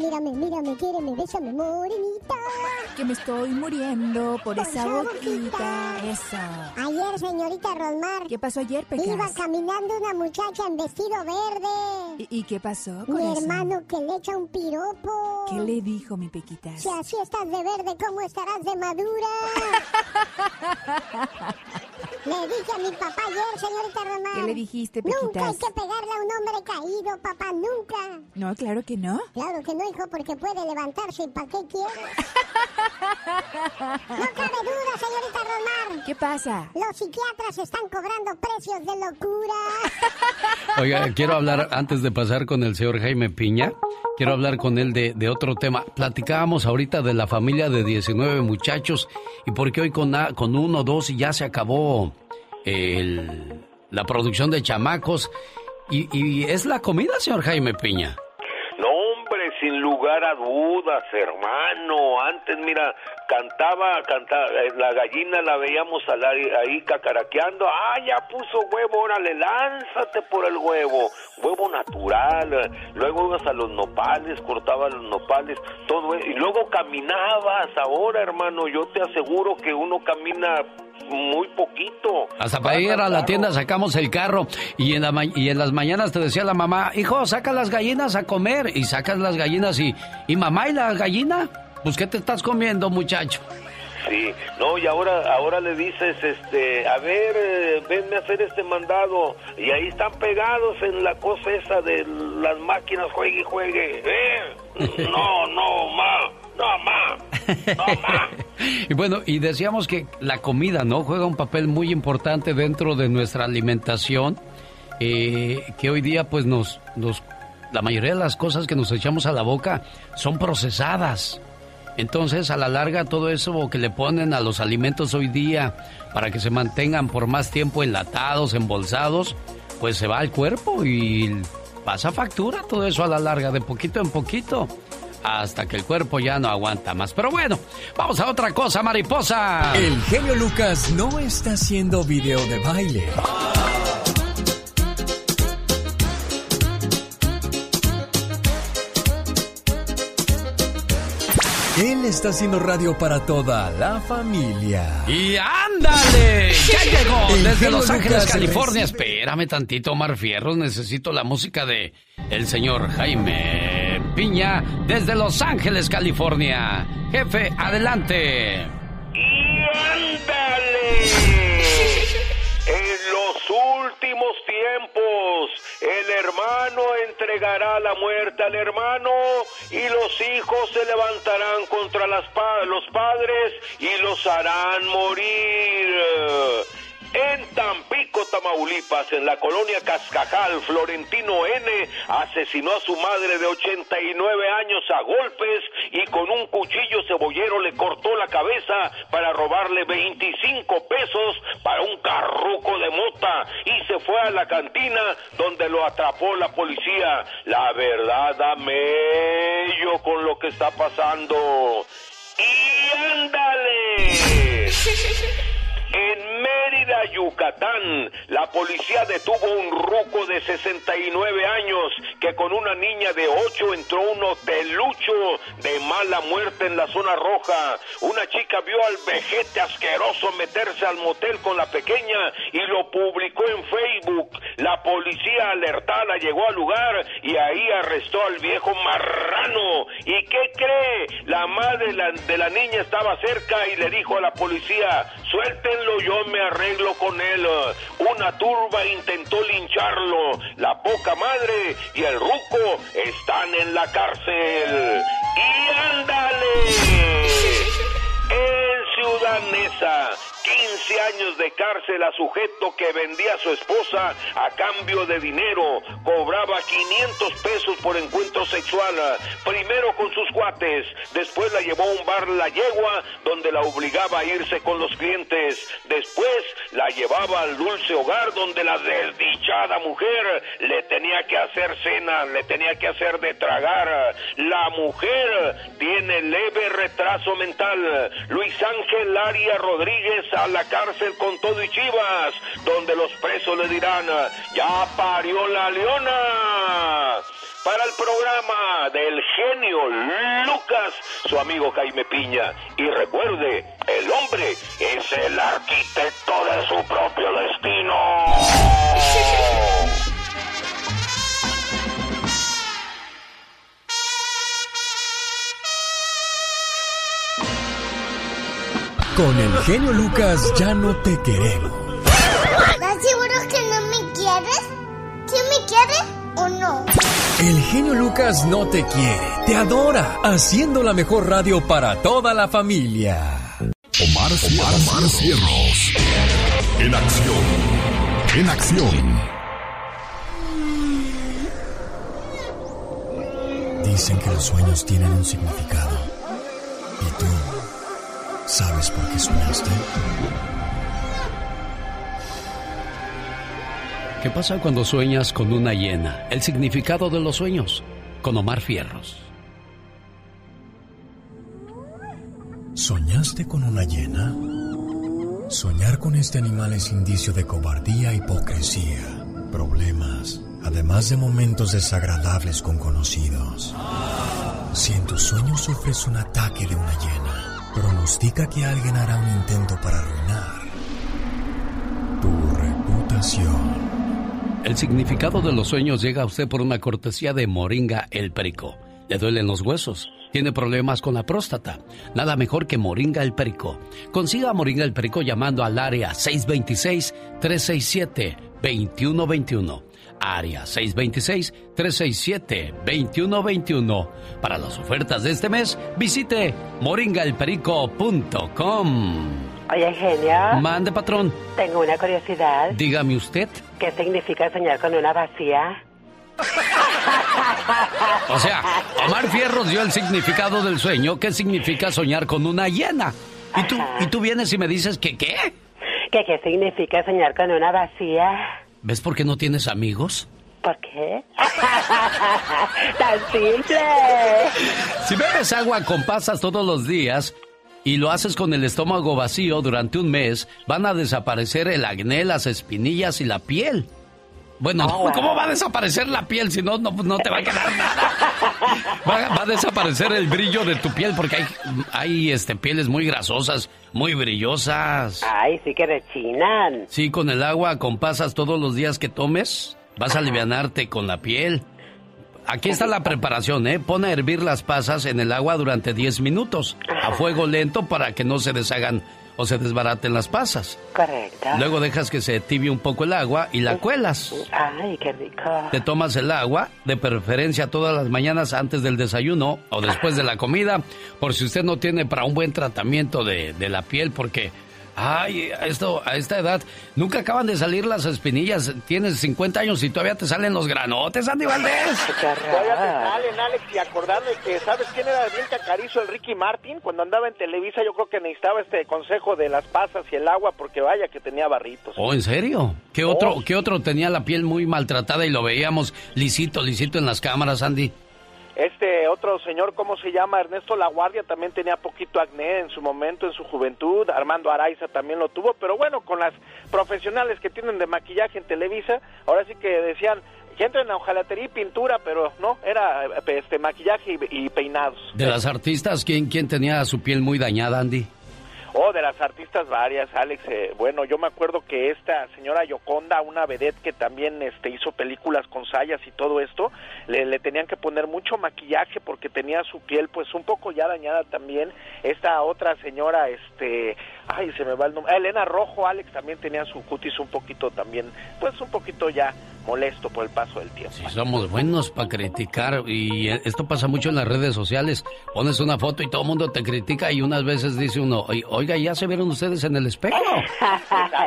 [SPEAKER 20] Mírame, mírame, quiéreme, bésame, morenita.
[SPEAKER 18] Que me estoy muriendo por esa boquita. Eso.
[SPEAKER 20] Ayer, señorita Rosmar.
[SPEAKER 18] ¿Qué pasó ayer, Pecas?
[SPEAKER 20] Iba caminando una muchacha en vestido verde.
[SPEAKER 18] ¿Y, y qué pasó,
[SPEAKER 20] Mi
[SPEAKER 18] corazón?
[SPEAKER 20] hermano que le echa un piropo.
[SPEAKER 18] ¿Qué le dijo, mi Pequitas?
[SPEAKER 20] Si así estás de verde, ¿cómo estarás de madura? [laughs] le dije a mi papá ayer, señorita Rosmar.
[SPEAKER 18] ¿Qué le dijiste,
[SPEAKER 20] Nunca hay
[SPEAKER 18] Pequitas?
[SPEAKER 20] que pegarle a un hombre caído, papá, nunca.
[SPEAKER 18] No, claro que no.
[SPEAKER 20] Claro que no, hijo, porque puede levantarse. ¿Y para qué quiere? [laughs] No cabe duda, señorita Rosmar.
[SPEAKER 18] ¿Qué pasa?
[SPEAKER 20] Los psiquiatras están cobrando precios de locura. [laughs]
[SPEAKER 1] Oiga, quiero hablar, antes de pasar con el señor Jaime Piña, quiero hablar con él de, de otro tema. Platicábamos ahorita de la familia de 19 muchachos y por qué hoy con, con uno, dos y ya se acabó el- la producción de chamacos. Y, y es la comida, señor Jaime Piña.
[SPEAKER 33] No, hombre, sin lugar a dudas, hermano. Antes, mira, cantaba, cantaba, eh, la gallina la veíamos al ahí cacaraqueando. Ah, ya puso huevo, órale, lánzate por el huevo. Huevo natural. eh, Luego ibas a los nopales, cortabas los nopales, todo. e- Y luego caminabas. Ahora, hermano, yo te aseguro que uno camina muy poquito.
[SPEAKER 1] Hasta para ir a la tienda sacamos el carro y en, la ma- y en las mañanas te decía la mamá, hijo, saca las gallinas a comer y sacas las gallinas y, y mamá, ¿y la gallina? Pues ¿qué te estás comiendo, muchacho?
[SPEAKER 33] Sí, no, y ahora, ahora le dices, este, a ver, eh, venme a hacer este mandado, y ahí están pegados en la cosa esa de las máquinas, juegue y juegue, ¿eh? [laughs] No, no, ma, no, ma. [laughs]
[SPEAKER 1] y bueno, y decíamos que la comida, ¿no? Juega un papel muy importante dentro de nuestra alimentación. eh, que hoy día, pues, nos, nos. La mayoría de las cosas que nos echamos a la boca son procesadas. Entonces, a la larga, todo eso que le ponen a los alimentos hoy día para que se mantengan por más tiempo enlatados, embolsados, pues se va al cuerpo y pasa factura todo eso a la larga, de poquito en poquito, hasta que el cuerpo ya no aguanta más. Pero bueno, vamos a otra cosa, mariposa.
[SPEAKER 34] El genio Lucas no está haciendo video de baile. Él está haciendo radio para toda la familia.
[SPEAKER 1] ¡Y ándale! ¡Ya [laughs] llegó!
[SPEAKER 34] El
[SPEAKER 1] Desde Los Ángeles,
[SPEAKER 34] Lucas
[SPEAKER 1] California. Espérame tantito, Omar Fierros. Necesito la música de el señor Jaime Piña desde Los Ángeles, California. Jefe, adelante.
[SPEAKER 33] ¡Ándale! En los últimos tiempos, el hermano entregará la muerte al hermano y los hijos se levantarán contra las pa- los padres y los harán morir. En Tampico, Tamaulipas, en la colonia Cascajal, Florentino N. asesinó a su madre de 89 años a golpes y con un cuchillo cebollero le cortó la cabeza para robarle 25 pesos para un carruco de mota y se fue a la cantina donde lo atrapó la policía. La verdad da mello con lo que está pasando. ¡Y ándale! [laughs] En Mérida, Yucatán, la policía detuvo un ruco de 69 años que con una niña de 8 entró a un hotelucho de mala muerte en la zona roja. Una chica vio al vejete asqueroso meterse al motel con la pequeña y lo publicó en Facebook. La policía alertada llegó al lugar y ahí arrestó al viejo marrano. ¿Y qué cree? La madre de la, de la niña estaba cerca y le dijo a la policía, suéltenlo, yo me arreglo con él. Una turba intentó lincharlo. La poca madre y el ruco están en la cárcel. ¡Y ándale! En Ciudad Neza, 15 años de cárcel a sujeto que vendía a su esposa a cambio de dinero. Cobraba 500 pesos por encuentro sexual. Primero con sus cuates, después la llevó a un bar La Yegua, donde la obligaba a irse con los clientes. Después la llevaba al dulce hogar, donde la desdichada mujer le tenía que hacer cena, le tenía que hacer de tragar. La mujer tiene leve retraso mental. Luis Ángel Aria Rodríguez a la cárcel con todo y chivas, donde los presos le dirán, ya parió la leona. Para el programa del genio Lucas, su amigo Jaime Piña. Y recuerde, el hombre es el arquitecto de su propio destino.
[SPEAKER 34] Con el genio Lucas ya no te queremos.
[SPEAKER 20] ¿Estás seguro que no me quieres? ¿Sí me quieres o no?
[SPEAKER 34] El genio Lucas no te quiere, te adora, haciendo la mejor radio para toda la familia.
[SPEAKER 3] Omar, Omar, Cierros. En acción. En acción.
[SPEAKER 34] Dicen que los sueños tienen un significado. ¿Y tú sabes por qué soñaste?
[SPEAKER 1] ¿Qué pasa cuando sueñas con una hiena? El significado de los sueños, con Omar Fierros.
[SPEAKER 34] ¿Soñaste con una hiena? Soñar con este animal es indicio de cobardía hipocresía, problemas, además de momentos desagradables con conocidos. Si en tus sueños sufres un ataque de una hiena, pronostica que alguien hará un intento para arruinar tu reputación.
[SPEAKER 1] El significado de los sueños llega a usted por una cortesía de Moringa el Perico. Le duelen los huesos, tiene problemas con la próstata. Nada mejor que Moringa el Perico. Consiga Moringa el Perico llamando al área 626-367-2121. Área 626-367-2121. Para las ofertas de este mes, visite moringaelperico.com.
[SPEAKER 14] Oye, genio.
[SPEAKER 1] Mande, patrón.
[SPEAKER 14] Tengo una curiosidad.
[SPEAKER 1] Dígame usted.
[SPEAKER 14] ¿Qué significa soñar con una vacía?
[SPEAKER 1] O sea, Omar Fierros dio el significado del sueño. ¿Qué significa soñar con una hiena? ¿Y tú, ¿y tú vienes y me dices que qué?
[SPEAKER 14] ¿Qué, ¿Qué significa soñar con una vacía?
[SPEAKER 1] ¿Ves por qué no tienes amigos?
[SPEAKER 14] ¿Por qué? [laughs] ¡Tan simple!
[SPEAKER 1] Si bebes agua con pasas todos los días y lo haces con el estómago vacío durante un mes, van a desaparecer el acné, las espinillas y la piel. Bueno,
[SPEAKER 14] wow.
[SPEAKER 1] ¿cómo va a desaparecer la piel si no, no, no te va a quedar nada? [laughs] Va, va a desaparecer el brillo de tu piel porque hay, hay este, pieles muy grasosas, muy brillosas.
[SPEAKER 14] Ay, sí que rechinan.
[SPEAKER 1] Sí, con el agua, con pasas todos los días que tomes, vas a alivianarte con la piel. Aquí está la preparación, ¿eh? Pon a hervir las pasas en el agua durante 10 minutos, a fuego lento para que no se deshagan o se desbaraten las pasas.
[SPEAKER 14] Correcto.
[SPEAKER 1] Luego dejas que se tibie un poco el agua y la cuelas.
[SPEAKER 14] Ay, qué rico.
[SPEAKER 1] Te tomas el agua, de preferencia todas las mañanas antes del desayuno o después de la comida, por si usted no tiene para un buen tratamiento de, de la piel, porque, ay, a esto, a esta edad, nunca acaban de salir las espinillas. Tienes 50 años y todavía te salen los granotes, Andy Valdés.
[SPEAKER 15] Todavía te salen, Alex, y acordarme que, ¿sabes quién era bien cacarizo? El Ricky Martin. Cuando andaba en Televisa, yo creo que necesitaba este consejo de las pasas y el agua, porque vaya que tenía barritos.
[SPEAKER 1] Oh, ¿en serio? ¿Qué otro, ¿Qué otro tenía la piel muy maltratada y lo veíamos lisito, lisito en las cámaras, Andy?
[SPEAKER 15] Este otro señor, ¿cómo se llama? Ernesto La Guardia también tenía poquito acné en su momento, en su juventud. Armando Araiza también lo tuvo. Pero bueno, con las profesionales que tienen de maquillaje en Televisa, ahora sí que decían que entren a hojalatería y pintura, pero no, era eh, este maquillaje y, y peinados.
[SPEAKER 1] De las artistas, ¿quién, ¿quién tenía su piel muy dañada, Andy?
[SPEAKER 15] Oh, de las artistas varias, Alex. eh, bueno, yo me acuerdo que esta señora Yoconda, una vedette que también este, hizo películas con sayas y todo esto, le, le tenían que poner mucho maquillaje porque tenía su piel pues un poco ya dañada también. Esta otra señora, este, ay, se me va el nombre, ah, Elena Rojo, Alex también tenía su cutis un poquito también, pues un poquito ya molesto por el paso del tiempo.
[SPEAKER 1] Sí, somos buenos para criticar y eh, esto pasa mucho en las redes sociales. Pones una foto y todo el mundo te critica y unas veces dice uno, "Oy- oiga, ¿ya se vieron ustedes en el espejo? [laughs]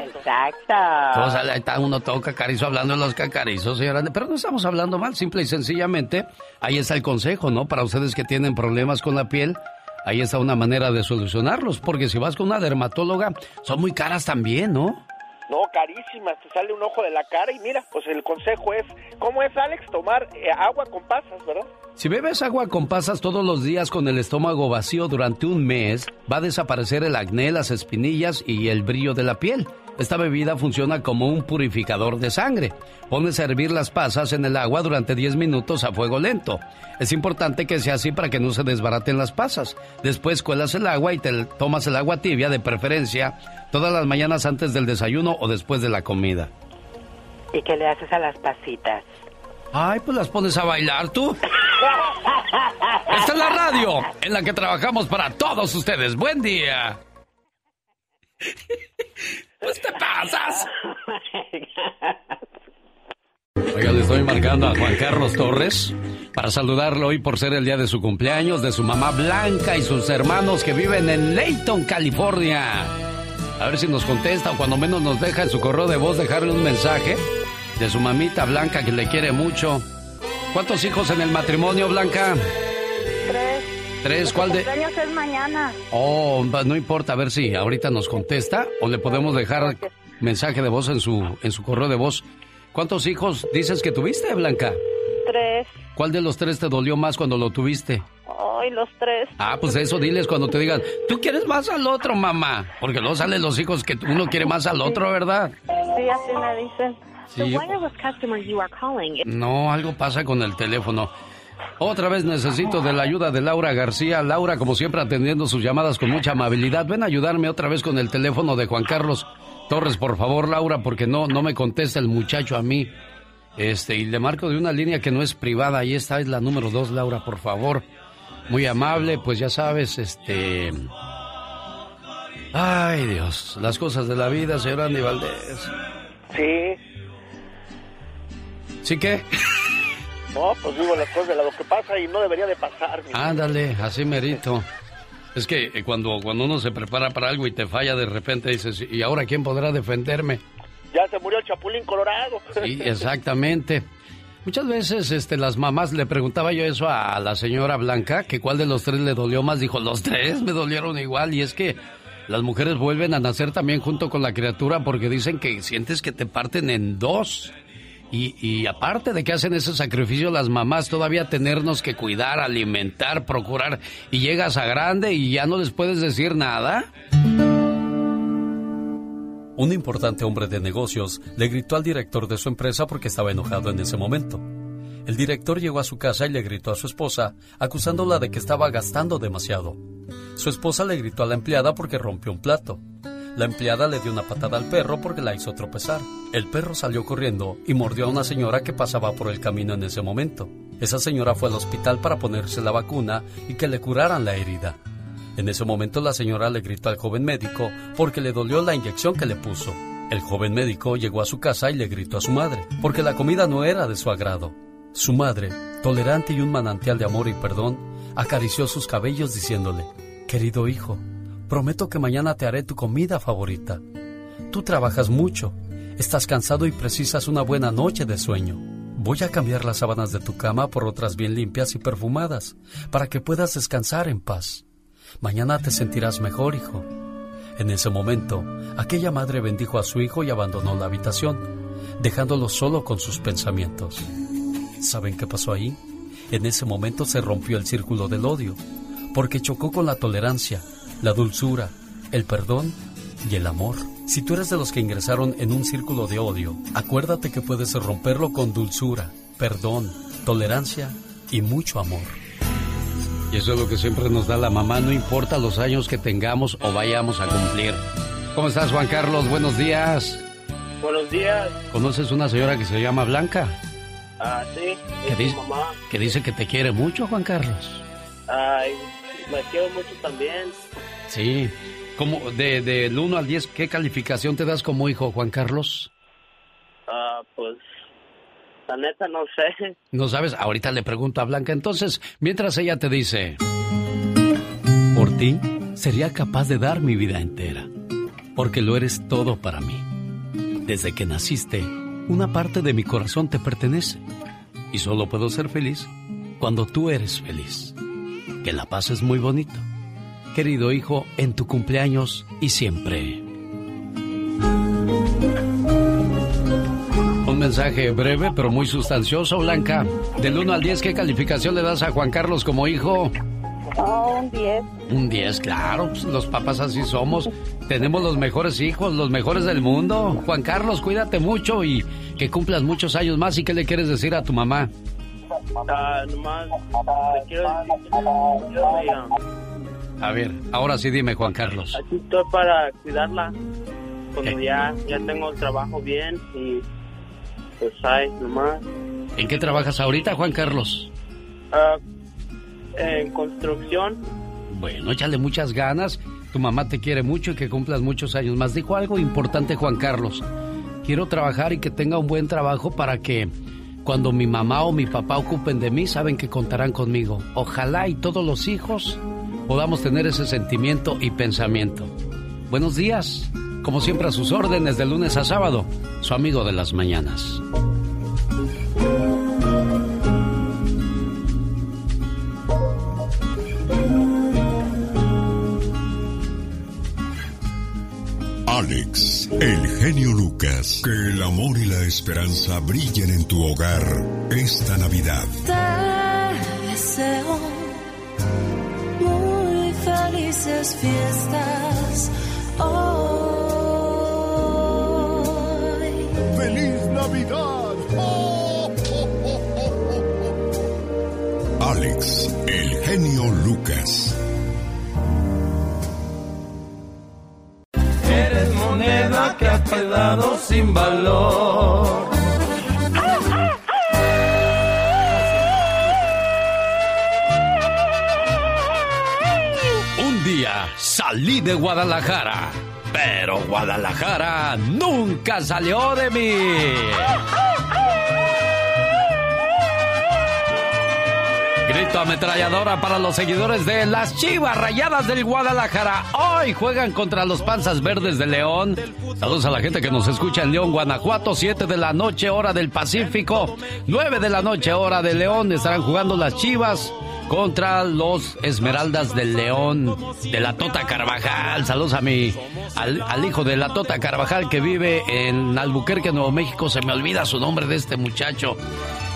[SPEAKER 14] Exacto.
[SPEAKER 1] Sea, ahí está uno todo cacarizo hablando de los cacarizos, señora. Pero no estamos hablando mal, simple y sencillamente, ahí está el consejo, ¿no? Para ustedes que tienen problemas con la piel, ahí está una manera de solucionarlos. Porque si vas con una dermatóloga, son muy caras también, ¿no?
[SPEAKER 15] No, carísimas, te sale un ojo de la cara y mira, pues el consejo es, ¿cómo es Alex? Tomar eh, agua con pasas, ¿verdad?
[SPEAKER 1] Si bebes agua con pasas todos los días con el estómago vacío durante un mes, va a desaparecer el acné, las espinillas y el brillo de la piel. Esta bebida funciona como un purificador de sangre. Pones a hervir las pasas en el agua durante 10 minutos a fuego lento. Es importante que sea así para que no se desbaraten las pasas. Después cuelas el agua y te tomas el agua tibia de preferencia todas las mañanas antes del desayuno o después de la comida.
[SPEAKER 14] ¿Y qué le haces a las pasitas?
[SPEAKER 1] Ay, pues las pones a bailar tú. Esta es la radio en la que trabajamos para todos ustedes. Buen día. Pues te pasas. Oiga, le estoy marcando a Juan Carlos Torres para saludarlo hoy por ser el día de su cumpleaños, de su mamá Blanca y sus hermanos que viven en Layton, California. A ver si nos contesta o cuando menos nos deja en su correo de voz dejarle un mensaje de su mamita Blanca que le quiere mucho. ¿Cuántos hijos en el matrimonio, Blanca?
[SPEAKER 10] Tres.
[SPEAKER 1] ¿cuál de...?
[SPEAKER 10] cumpleaños es mañana.
[SPEAKER 1] Oh, no importa, a ver si ahorita nos contesta o le podemos dejar mensaje de voz en su, en su correo de voz. ¿Cuántos hijos dices que tuviste, Blanca?
[SPEAKER 10] Tres.
[SPEAKER 1] ¿Cuál de los tres te dolió más cuando lo tuviste?
[SPEAKER 10] Ay, los tres.
[SPEAKER 1] Ah, pues eso diles cuando te digan, tú quieres más al otro, mamá. Porque luego salen los hijos que uno quiere más al otro, ¿verdad?
[SPEAKER 10] Sí, así me dicen.
[SPEAKER 1] Sí, No, algo pasa con el teléfono. Otra vez necesito de la ayuda de Laura García. Laura, como siempre, atendiendo sus llamadas con mucha amabilidad. Ven a ayudarme otra vez con el teléfono de Juan Carlos Torres, por favor, Laura, porque no, no me contesta el muchacho a mí. Este, y le marco de una línea que no es privada. Ahí está, es la número dos, Laura, por favor. Muy amable, pues ya sabes, este. Ay, Dios, las cosas de la vida, señor Andy Valdés.
[SPEAKER 15] Sí.
[SPEAKER 1] ¿Sí que?
[SPEAKER 15] No, pues digo las cosas de lo que pasa y no debería de pasar.
[SPEAKER 1] Ándale, así merito. Es que eh, cuando, cuando uno se prepara para algo y te falla de repente dices, ¿y ahora quién podrá defenderme?
[SPEAKER 15] Ya se murió el Chapulín Colorado.
[SPEAKER 1] Sí, [laughs] exactamente. Muchas veces este, las mamás le preguntaba yo eso a la señora Blanca, que cuál de los tres le dolió más. Dijo, los tres me dolieron igual. Y es que las mujeres vuelven a nacer también junto con la criatura porque dicen que sientes que te parten en dos. Y, aparte de que hacen ese sacrificio las mamás, todavía tenernos que cuidar, alimentar, procurar. Y llegas a grande y ya no les puedes decir nada. Un importante hombre de negocios le gritó al director de su empresa porque estaba enojado en ese momento. El director llegó a su casa y le gritó a su esposa, acusándola de que estaba gastando demasiado. Su esposa le gritó a la empleada porque rompió un plato. La empleada le dio una patada al perro porque la hizo tropezar. El perro salió corriendo y mordió a una señora que pasaba por el camino en ese momento. Esa señora fue al hospital para ponerse la vacuna y que le curaran la herida. En ese momento la señora le gritó al joven médico porque le dolió la inyección que le puso. El joven médico llegó a su casa y le gritó a su madre porque la comida no era de su agrado. Su madre, tolerante y un manantial de amor y perdón, acarició sus cabellos diciéndole, Querido hijo, prometo que mañana te haré tu comida favorita. Tú trabajas mucho, estás cansado y precisas una buena noche de sueño. Voy a cambiar las sábanas de tu cama por otras bien limpias y perfumadas, para que puedas descansar en paz. Mañana te sentirás mejor, hijo. En ese momento, aquella madre bendijo a su hijo y abandonó la habitación, dejándolo solo con sus pensamientos. ¿Saben qué pasó ahí? En ese momento se rompió el círculo del odio, porque chocó con la tolerancia, la dulzura, el perdón y el amor. Si tú eres de los que ingresaron en un círculo de odio, acuérdate que puedes romperlo con dulzura, perdón, tolerancia y mucho amor. Y eso es lo que siempre nos da la mamá, no importa los años que tengamos o vayamos a cumplir. ¿Cómo estás, Juan Carlos? Buenos días.
[SPEAKER 15] Buenos días.
[SPEAKER 1] ¿Conoces una señora que se llama Blanca?
[SPEAKER 15] Ah, sí,
[SPEAKER 1] ¿Qué
[SPEAKER 15] es mi
[SPEAKER 1] dice?
[SPEAKER 15] mamá.
[SPEAKER 1] Que dice que te quiere mucho, Juan Carlos.
[SPEAKER 15] Ay, me quiero mucho también.
[SPEAKER 1] Sí. ¿Cómo, de, del 1 al 10, ¿qué calificación te das como hijo, Juan Carlos?
[SPEAKER 15] Ah, pues, la neta no sé.
[SPEAKER 1] No sabes, ahorita le pregunto a Blanca. Entonces, mientras ella te dice, por ti sería capaz de dar mi vida entera, porque lo eres todo para mí. Desde que naciste, una parte de mi corazón te pertenece, y solo puedo ser feliz cuando tú eres feliz. Que la paz es muy bonito. Querido hijo, en tu cumpleaños y siempre. Un mensaje breve pero muy sustancioso, Blanca. Del 1 al 10, ¿qué calificación le das a Juan Carlos como hijo?
[SPEAKER 32] Oh, un 10.
[SPEAKER 1] Un 10, claro, pues, los papás así somos. Tenemos los mejores hijos, los mejores del mundo. Juan Carlos, cuídate mucho y que cumplas muchos años más. ¿Y qué le quieres decir a tu mamá?
[SPEAKER 15] Ah, nomás, te quiero decir que yo me,
[SPEAKER 1] A ver, ahora sí dime, Juan Carlos.
[SPEAKER 15] aquí estoy para cuidarla. Cuando ya, ya tengo el trabajo bien y pues hay nomás.
[SPEAKER 1] ¿En qué trabajas ahorita, Juan Carlos?
[SPEAKER 15] Ah, en construcción.
[SPEAKER 1] Bueno, échale muchas ganas. Tu mamá te quiere mucho y que cumplas muchos años más. Dijo algo importante Juan Carlos. Quiero trabajar y que tenga un buen trabajo para que cuando mi mamá o mi papá ocupen de mí, saben que contarán conmigo. Ojalá y todos los hijos podamos tener ese sentimiento y pensamiento. Buenos días. Como siempre a sus órdenes de lunes a sábado, su amigo de las mañanas.
[SPEAKER 3] Alex, el genio Lucas. Que el amor y la esperanza brillen en tu hogar esta Navidad.
[SPEAKER 20] Te deseo muy felices fiestas hoy.
[SPEAKER 3] ¡Feliz Navidad! [laughs] Alex, el genio Lucas.
[SPEAKER 35] Que quedado sin valor.
[SPEAKER 1] Un día salí de Guadalajara, pero Guadalajara nunca salió de mí. Grito ametralladora para los seguidores de las Chivas Rayadas del Guadalajara. Hoy juegan contra los Panzas Verdes de León. Saludos a la gente que nos escucha en León, Guanajuato. 7 de la noche, hora del Pacífico. 9 de la noche, hora de León. Estarán jugando las Chivas contra los Esmeraldas del León de la Tota Carvajal. Saludos a mi al, al, hijo de la Tota Carvajal que vive en Albuquerque, Nuevo México. Se me olvida su nombre de este muchacho,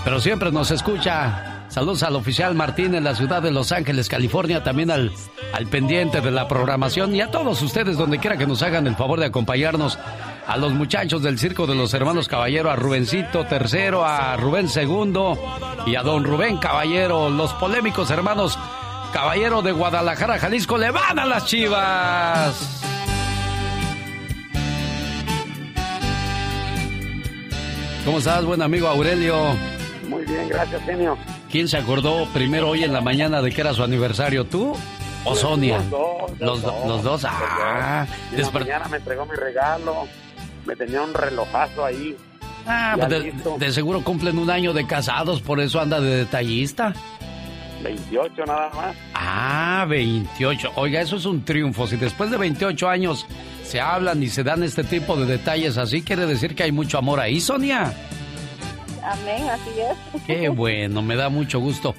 [SPEAKER 1] pero siempre nos escucha. Saludos al oficial Martín en la ciudad de Los Ángeles, California, también al, al pendiente de la programación y a todos ustedes donde quiera que nos hagan el favor de acompañarnos. A los muchachos del Circo de los Hermanos Caballero, a Rubencito tercero, a Rubén segundo y a don Rubén Caballero, los polémicos hermanos Caballero de Guadalajara, Jalisco, le van a las chivas. ¿Cómo estás, buen amigo Aurelio?
[SPEAKER 36] Muy bien, gracias, genio.
[SPEAKER 1] ¿Quién se acordó primero hoy en la mañana de que era su aniversario? ¿Tú o Sonia?
[SPEAKER 36] Los dos.
[SPEAKER 1] Los, dos, los dos. Ah,
[SPEAKER 36] en la mañana me entregó mi regalo. Me tenía un relojazo ahí.
[SPEAKER 1] Ah, pues de, de, seguro cumplen un año de casados, por eso anda de detallista.
[SPEAKER 36] 28 nada más.
[SPEAKER 1] Ah, 28. Oiga, eso es un triunfo. Si después de 28 años se hablan y se dan este tipo de detalles así, quiere decir que hay mucho amor ahí, Sonia.
[SPEAKER 22] Amén, así es.
[SPEAKER 1] Qué bueno, me da mucho gusto.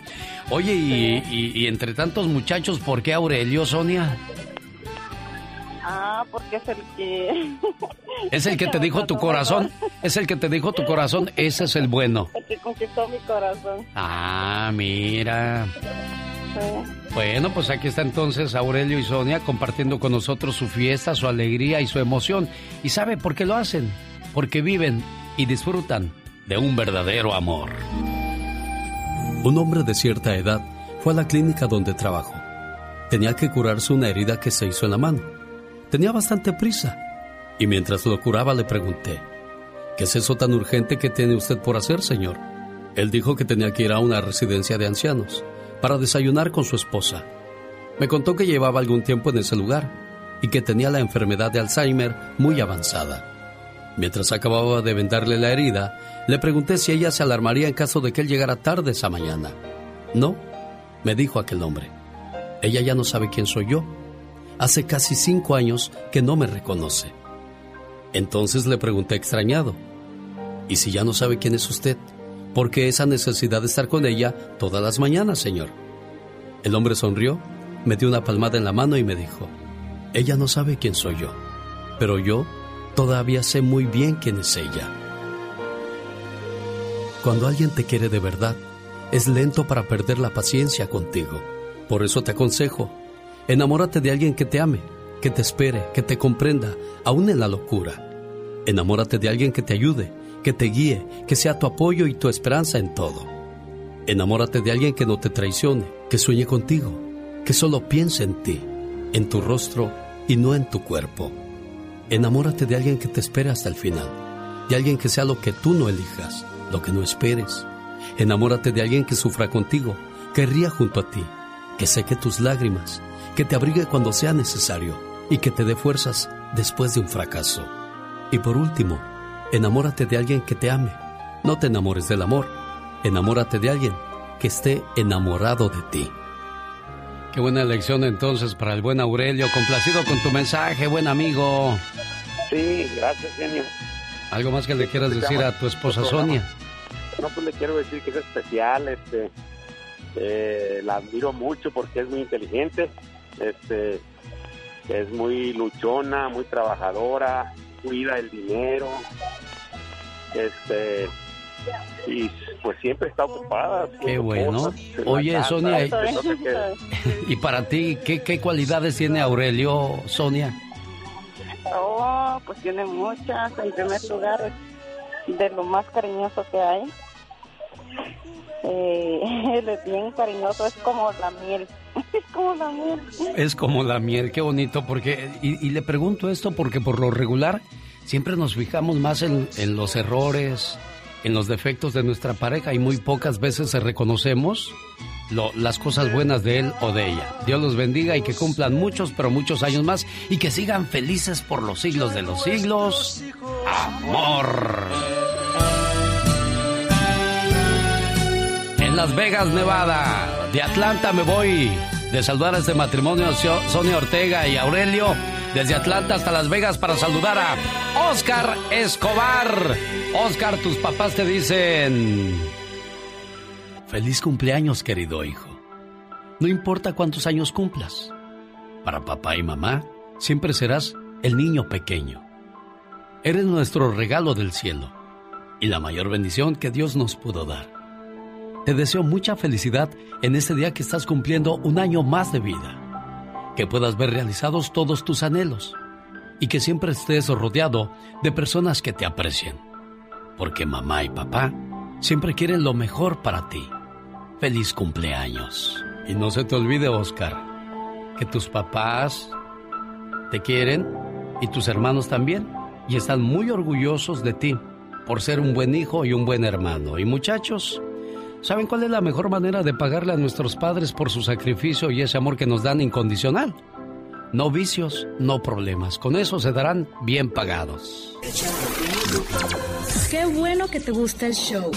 [SPEAKER 1] Oye, y, y, y, entre tantos muchachos, ¿por qué Aurelio, Sonia?
[SPEAKER 22] Ah, porque es el que... [laughs]
[SPEAKER 1] Es el que te dijo tu corazón, es el que te dijo tu corazón, ese es el bueno. [laughs]
[SPEAKER 22] El que conquistó mi corazón.
[SPEAKER 1] Ah, mira. Sí. Bueno, pues aquí está entonces Aurelio y Sonia compartiendo con nosotros su fiesta, su alegría y su emoción. ¿Y sabe por qué lo hacen? Porque viven y disfrutan de un verdadero amor.
[SPEAKER 37] Un hombre de cierta edad fue a la clínica donde trabajó. Tenía que curarse una herida que se hizo en la mano. Tenía bastante prisa. Y mientras lo curaba le pregunté, ¿qué es eso tan urgente que tiene usted por hacer, señor? Él dijo que tenía que ir a una residencia de ancianos para desayunar con su esposa. Me contó que llevaba algún tiempo en ese lugar y que tenía la enfermedad de Alzheimer muy avanzada. Mientras acababa de vendarle la herida, le pregunté si ella se alarmaría en caso de que él llegara tarde esa mañana. No, me dijo aquel hombre. Ella ya no sabe quién soy yo. Hace casi cinco años que no me reconoce. Entonces le pregunté extrañado. ¿Y si ya no sabe quién es usted? ¿Por qué esa necesidad de estar con ella todas las mañanas, señor? El hombre sonrió, me dio una palmada en la mano y me dijo, ella no sabe quién soy yo, pero yo todavía sé muy bien quién es ella. Cuando alguien te quiere de verdad, es lento para perder la paciencia contigo. Por eso te aconsejo, enamórate de alguien que te ame, que te espere, que te comprenda, aún en la locura. Enamórate de alguien que te ayude, que te guíe, que sea tu apoyo y tu esperanza en todo. Enamórate de alguien que no te traicione, que sueñe contigo, que solo piense en ti, en tu rostro y no en tu cuerpo. Enamórate de alguien que te espere hasta el final, de alguien que sea lo que tú no elijas, lo que no esperes. Enamórate de alguien que sufra contigo, que ría junto a ti, que seque tus lágrimas, que te abrigue cuando sea necesario y que te dé fuerzas después de un fracaso. Y por último, enamórate de alguien que te ame. No te enamores del amor, enamórate de alguien que esté enamorado de ti.
[SPEAKER 1] Qué buena elección entonces para el buen Aurelio. Complacido con tu mensaje, buen amigo.
[SPEAKER 36] Sí, gracias, genio.
[SPEAKER 1] ¿Algo más que le quieras decir a tu esposa Sonia?
[SPEAKER 36] No, pues le quiero decir que es especial, este, eh, la admiro mucho porque es muy inteligente, este, es muy luchona, muy trabajadora, cuida el dinero, este, y pues siempre está ocupada.
[SPEAKER 1] Qué bueno. Oye, Sonia, ¿y, ¿y para ti qué, qué cualidades tiene Aurelio, Sonia?
[SPEAKER 22] Oh, pues tiene muchas. En primer lugar, de lo más cariñoso que hay. Eh, [laughs] es bien cariñoso, es como la miel. [laughs] Es como la miel.
[SPEAKER 1] Es como la miel, qué bonito, porque, y, le pregunto esto porque por lo regular siempre nos fijamos más en, en los errores, en los defectos de nuestra pareja y muy pocas veces reconocemos lo, las cosas buenas de él o de ella. Dios los bendiga y que cumplan muchos, pero muchos años más y que sigan felices por los siglos de los siglos. Amor. Las Vegas, Nevada. De Atlanta me voy de saludar a este matrimonio Sonia Ortega y Aurelio. Desde Atlanta hasta Las Vegas para saludar a Oscar Escobar. Oscar, tus papás te dicen... Feliz cumpleaños, querido hijo. No importa cuántos años cumplas. Para papá y mamá, siempre serás el niño pequeño. Eres nuestro regalo del cielo y la mayor bendición que Dios nos pudo dar. Te deseo mucha felicidad en este día que estás cumpliendo un año más de vida. Que puedas ver realizados todos tus anhelos y que siempre estés rodeado de personas que te aprecien. Porque mamá y papá siempre quieren lo mejor para ti. Feliz cumpleaños. Y no se te olvide, Oscar, que tus papás te quieren y tus hermanos también y están muy orgullosos de ti por ser un buen hijo y un buen hermano. Y muchachos, ¿saben cuál es la mejor manera de pagarle a nuestros padres por su sacrificio y ese amor que nos dan incondicional? No vicios, no problemas. Con eso se darán bien pagados.
[SPEAKER 12] Qué bueno que te gusta el show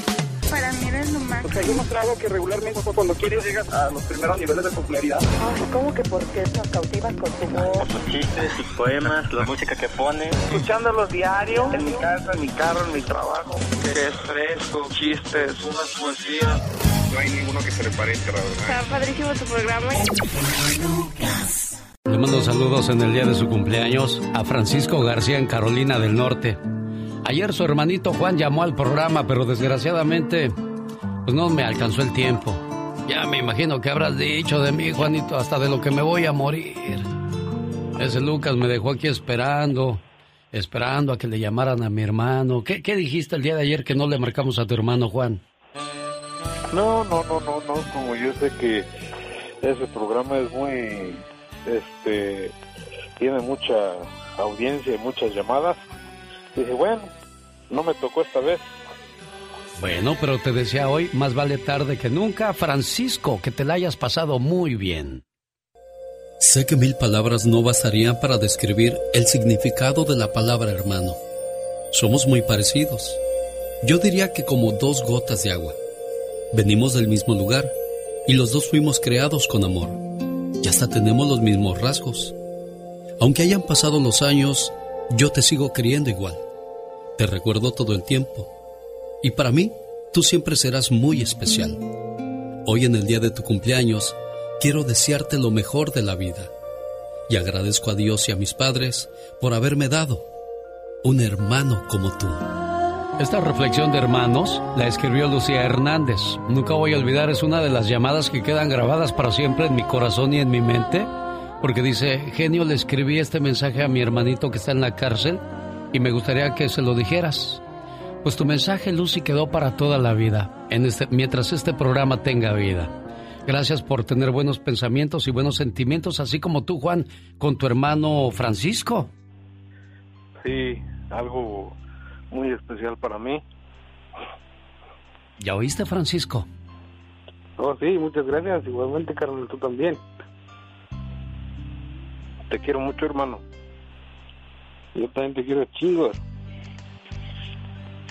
[SPEAKER 10] para mí eres lo más.
[SPEAKER 19] Porque hay demostrado que regularmente cuando quieres llegas a los primeros niveles de popularidad.
[SPEAKER 32] Ay, ¿cómo que porque nos cautivas con tu voz?
[SPEAKER 23] Sus chistes, sus poemas, la música que pones.
[SPEAKER 19] Escuchándolos diario, en mi casa, en mi carro, en mi trabajo.
[SPEAKER 23] Que es fresco, chistes, unas poesías.
[SPEAKER 38] No hay ninguno que se le parezca, la verdad.
[SPEAKER 10] Está padrísimo tu programa.
[SPEAKER 1] Le mando saludos en el día de su cumpleaños a Francisco García en Carolina del Norte. Ayer su hermanito Juan llamó al programa, pero desgraciadamente pues no me alcanzó el tiempo. Ya me imagino que habrás dicho de mí, Juanito, hasta de lo que me voy a morir. Ese Lucas me dejó aquí esperando, esperando a que le llamaran a mi hermano. ¿Qué, qué dijiste el día de ayer que no le marcamos a tu hermano Juan?
[SPEAKER 38] No, no, no, no, no, como yo sé que ese programa es muy, este, tiene mucha audiencia y muchas llamadas Dije, bueno, no me tocó esta vez.
[SPEAKER 1] Bueno, pero te decía hoy, más vale tarde que nunca, Francisco, que te la hayas pasado muy bien. Sé que mil palabras no bastarían para describir el significado de la palabra hermano. Somos muy parecidos. Yo diría que como dos gotas de agua. Venimos del mismo lugar y los dos fuimos creados con amor. Y hasta tenemos los mismos rasgos. Aunque hayan pasado los años, yo te sigo queriendo igual. Te recuerdo todo el tiempo. Y para mí, tú siempre serás muy especial. Hoy en el día de tu cumpleaños, quiero desearte lo mejor de la vida. Y agradezco a Dios y a mis padres por haberme dado un hermano como tú. Esta reflexión de hermanos la escribió Lucía Hernández. Nunca voy a olvidar, es una de las llamadas que quedan grabadas para siempre en mi corazón y en mi mente porque dice, genio, le escribí este mensaje a mi hermanito que está en la cárcel y me gustaría que se lo dijeras. Pues tu mensaje, Lucy, quedó para toda la vida, en este, mientras este programa tenga vida. Gracias por tener buenos pensamientos y buenos sentimientos, así como tú, Juan, con tu hermano Francisco.
[SPEAKER 38] Sí, algo muy especial para mí.
[SPEAKER 1] ¿Ya oíste, Francisco?
[SPEAKER 38] Oh, sí, muchas gracias. Igualmente, Carlos, tú también. Te quiero mucho, hermano. Yo también te quiero chingos.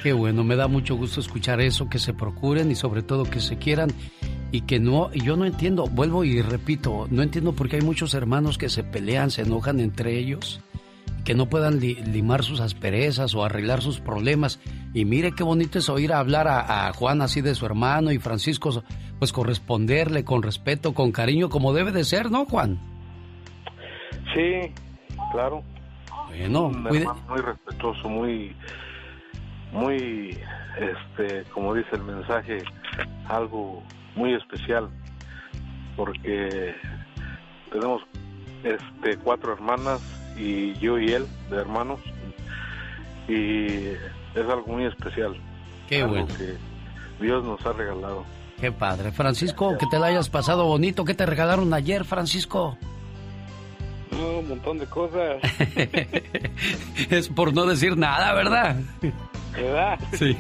[SPEAKER 1] Qué bueno, me da mucho gusto escuchar eso, que se procuren y sobre todo que se quieran y que no, yo no entiendo, vuelvo y repito, no entiendo por qué hay muchos hermanos que se pelean, se enojan entre ellos, que no puedan limar sus asperezas o arreglar sus problemas. Y mire qué bonito es oír hablar a, a Juan así de su hermano y Francisco, pues corresponderle con respeto, con cariño, como debe de ser, ¿no, Juan?
[SPEAKER 38] Sí, claro.
[SPEAKER 1] Bueno,
[SPEAKER 38] muy respetuoso, muy, muy, este, como dice el mensaje, algo muy especial, porque tenemos, este, cuatro hermanas y yo y él de hermanos y es algo muy especial.
[SPEAKER 1] Qué bueno.
[SPEAKER 38] Que Dios nos ha regalado.
[SPEAKER 1] Qué padre. Francisco, que te la hayas pasado bonito. ¿Qué te regalaron ayer, Francisco?
[SPEAKER 38] Un montón de cosas. [laughs]
[SPEAKER 1] es por no decir nada, ¿verdad?
[SPEAKER 38] ¿Verdad?
[SPEAKER 1] Sí.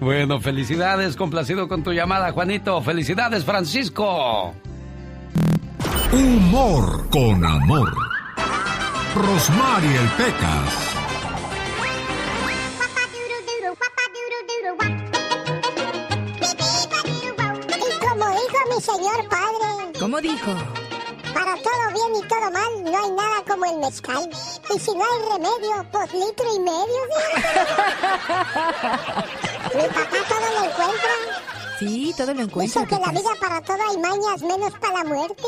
[SPEAKER 1] Bueno, felicidades, complacido con tu llamada, Juanito. Felicidades, Francisco.
[SPEAKER 3] Humor con amor. Rosmarie el Pecas.
[SPEAKER 18] ¿Cómo dijo?
[SPEAKER 20] Para todo bien y todo mal, no hay nada como el mezcal. Y si no hay remedio, pues litro y medio. [laughs] Mi papá todo lo encuentra.
[SPEAKER 18] Sí, todo lo encuentra.
[SPEAKER 20] Dice que la vida para todo hay mañas, menos para la muerte.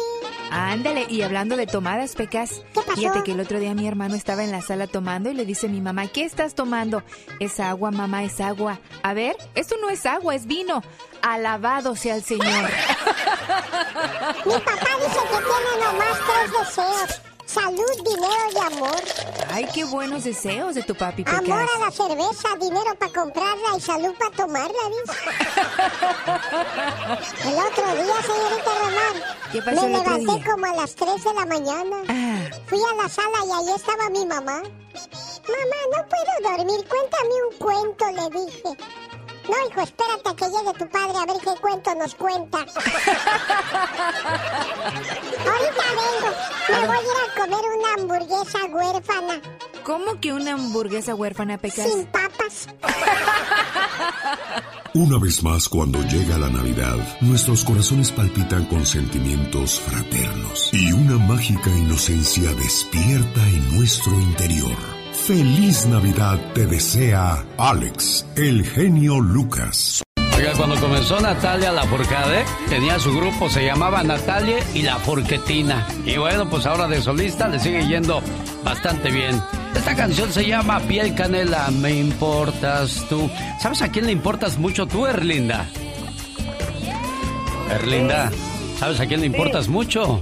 [SPEAKER 18] Ándale, y hablando de tomadas, Pecas,
[SPEAKER 20] pasó?
[SPEAKER 18] fíjate que el otro día mi hermano estaba en la sala tomando y le dice a mi mamá, ¿qué estás tomando? Es agua, mamá, es agua. A ver, esto no es agua, es vino. Alabado sea el Señor. [laughs]
[SPEAKER 20] Mi papá dice que tiene nomás tres deseos. Amor.
[SPEAKER 18] Ay, qué buenos deseos de tu papi, Pecas.
[SPEAKER 20] Amor a la cerveza, dinero para comprarla y salud para tomarla, dice. [laughs] El otro día, señorita Román,
[SPEAKER 18] ¿Qué pasó
[SPEAKER 20] me
[SPEAKER 18] el otro
[SPEAKER 20] levanté
[SPEAKER 18] día? Ah.
[SPEAKER 20] como a las 3 de la mañana. Fui a la sala y ahí estaba mi mamá. Mamá, no puedo dormir, cuéntame un cuento, le dije. No, hijo, espérate a que llegue tu padre a ver qué cuento nos cuenta. [laughs] Ahorita vengo. Me voy a ir a comer una hamburguesa huérfana.
[SPEAKER 18] ¿Cómo que una hamburguesa huérfana, Pecas?
[SPEAKER 20] Sin papas.
[SPEAKER 3] Una vez más, cuando llega la Navidad, nuestros corazones palpitan con sentimientos fraternos y una mágica inocencia despierta en nuestro interior. Feliz Navidad te desea Alex, el genio Lucas.
[SPEAKER 1] Oiga, cuando comenzó Natalia Lafourcade, tenía su grupo, se llamaba Natalia y La Forquetina. Y bueno, pues ahora de solista le sigue yendo bastante bien. Esta canción se llama Piel Canela, me importas tú. ¿Sabes a quién le importas mucho tú, Erlinda? Erlinda, ¿sabes a quién le importas mucho?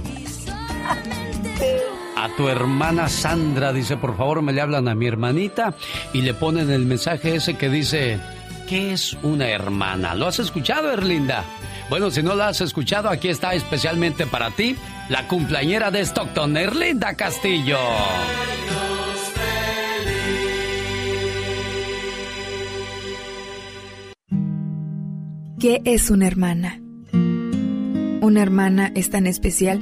[SPEAKER 1] A tu hermana Sandra, dice, por favor me le hablan a mi hermanita y le ponen el mensaje ese que dice, ¿qué es una hermana? ¿Lo has escuchado, Erlinda? Bueno, si no la has escuchado, aquí está especialmente para ti, la cumpleañera de Stockton, Erlinda Castillo.
[SPEAKER 18] ¿Qué es una hermana? Una hermana es tan especial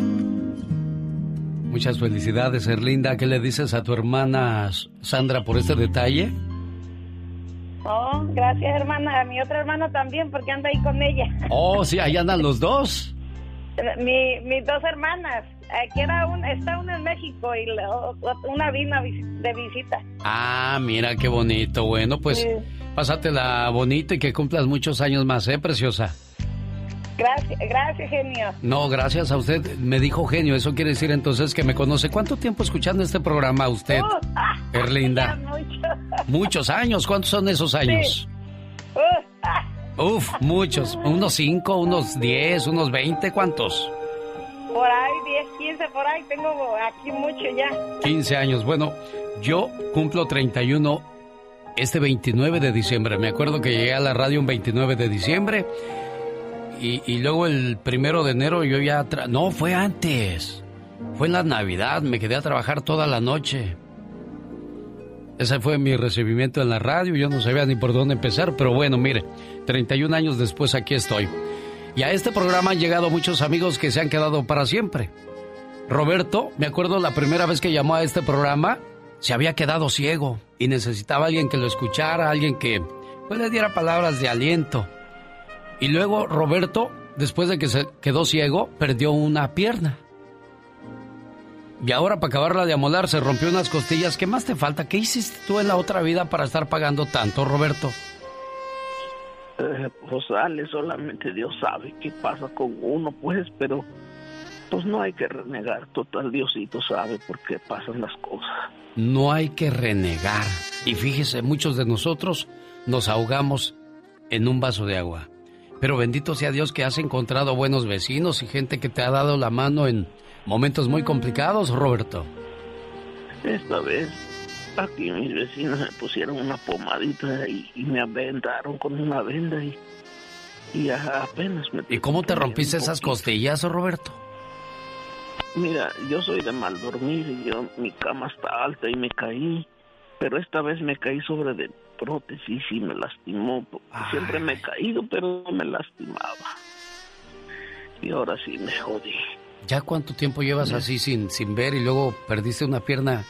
[SPEAKER 1] Muchas felicidades, Erlinda. ¿Qué le dices a tu hermana Sandra por este detalle?
[SPEAKER 22] Oh, gracias, hermana. A mi otra hermana también, porque anda ahí con ella.
[SPEAKER 1] Oh, sí, ahí andan los dos.
[SPEAKER 22] Mi, mis dos hermanas. Aquí era un, está una en México y la una vino de visita.
[SPEAKER 1] Ah, mira qué bonito. Bueno, pues
[SPEAKER 22] Sí.
[SPEAKER 1] pásatela bonito y que cumplas muchos años más, ¿eh, preciosa?
[SPEAKER 22] Gracias, gracias, genio.
[SPEAKER 1] No, gracias a usted. Me dijo genio. Eso quiere decir entonces que me conoce. ¿Cuánto tiempo escuchando este programa usted,
[SPEAKER 22] Uh, [laughs]
[SPEAKER 1] Erlinda?
[SPEAKER 22] mucho.
[SPEAKER 1] Muchos años. ¿Cuántos son esos años?
[SPEAKER 22] Uh, ah, [laughs]
[SPEAKER 1] Uf, muchos. Unos cinco, unos diez, unos veinte. ¿Cuántos?
[SPEAKER 22] por ahí, 10, 15, por ahí. Tengo aquí mucho ya.
[SPEAKER 1] 15 años. Bueno, yo cumplo 31 este 29 de diciembre. Me acuerdo que llegué a la radio un 29 de diciembre y, luego el primero de enero yo ya... No, fue antes. Fue en la Navidad. Me quedé a trabajar toda la noche. Ese fue mi recibimiento en la radio. Yo no sabía ni por dónde empezar, pero bueno, mire, 31 años después aquí estoy. Y a este programa han llegado muchos amigos que se han quedado para siempre. Roberto, me acuerdo la primera vez que llamó a este programa, se había quedado ciego y necesitaba alguien que lo escuchara, alguien que pues, le diera palabras de aliento. Y luego Roberto, después de que se quedó ciego, perdió una pierna. Y ahora para acabarla de amolar se rompió unas costillas. ¿Qué más te falta? ¿Qué hiciste tú en la otra vida para estar pagando tanto, Roberto?
[SPEAKER 39] Eh, pues Ale, solamente Dios sabe qué pasa con uno, pues, pero pues no hay que renegar, total Diosito sabe por qué pasan las cosas.
[SPEAKER 1] No hay que renegar. Y fíjese, muchos de nosotros nos ahogamos en un vaso de agua. Pero bendito sea Dios que has encontrado buenos vecinos y gente que te ha dado la mano en momentos muy complicados, Roberto.
[SPEAKER 39] Esta vez aquí mis vecinos me pusieron una pomadita y, y me aventaron con una venda y, y apenas me...
[SPEAKER 1] ¿Y cómo te rompiste esas costillas, Roberto?
[SPEAKER 39] Mira, yo soy de mal dormir y yo, mi cama está alta y me caí, pero esta vez me caí sobre de prótesis y me lastimó. Siempre me he caído, pero no me lastimaba. Y ahora sí me jodí.
[SPEAKER 1] ¿Ya cuánto tiempo llevas así sin, sin ver y luego perdiste una pierna?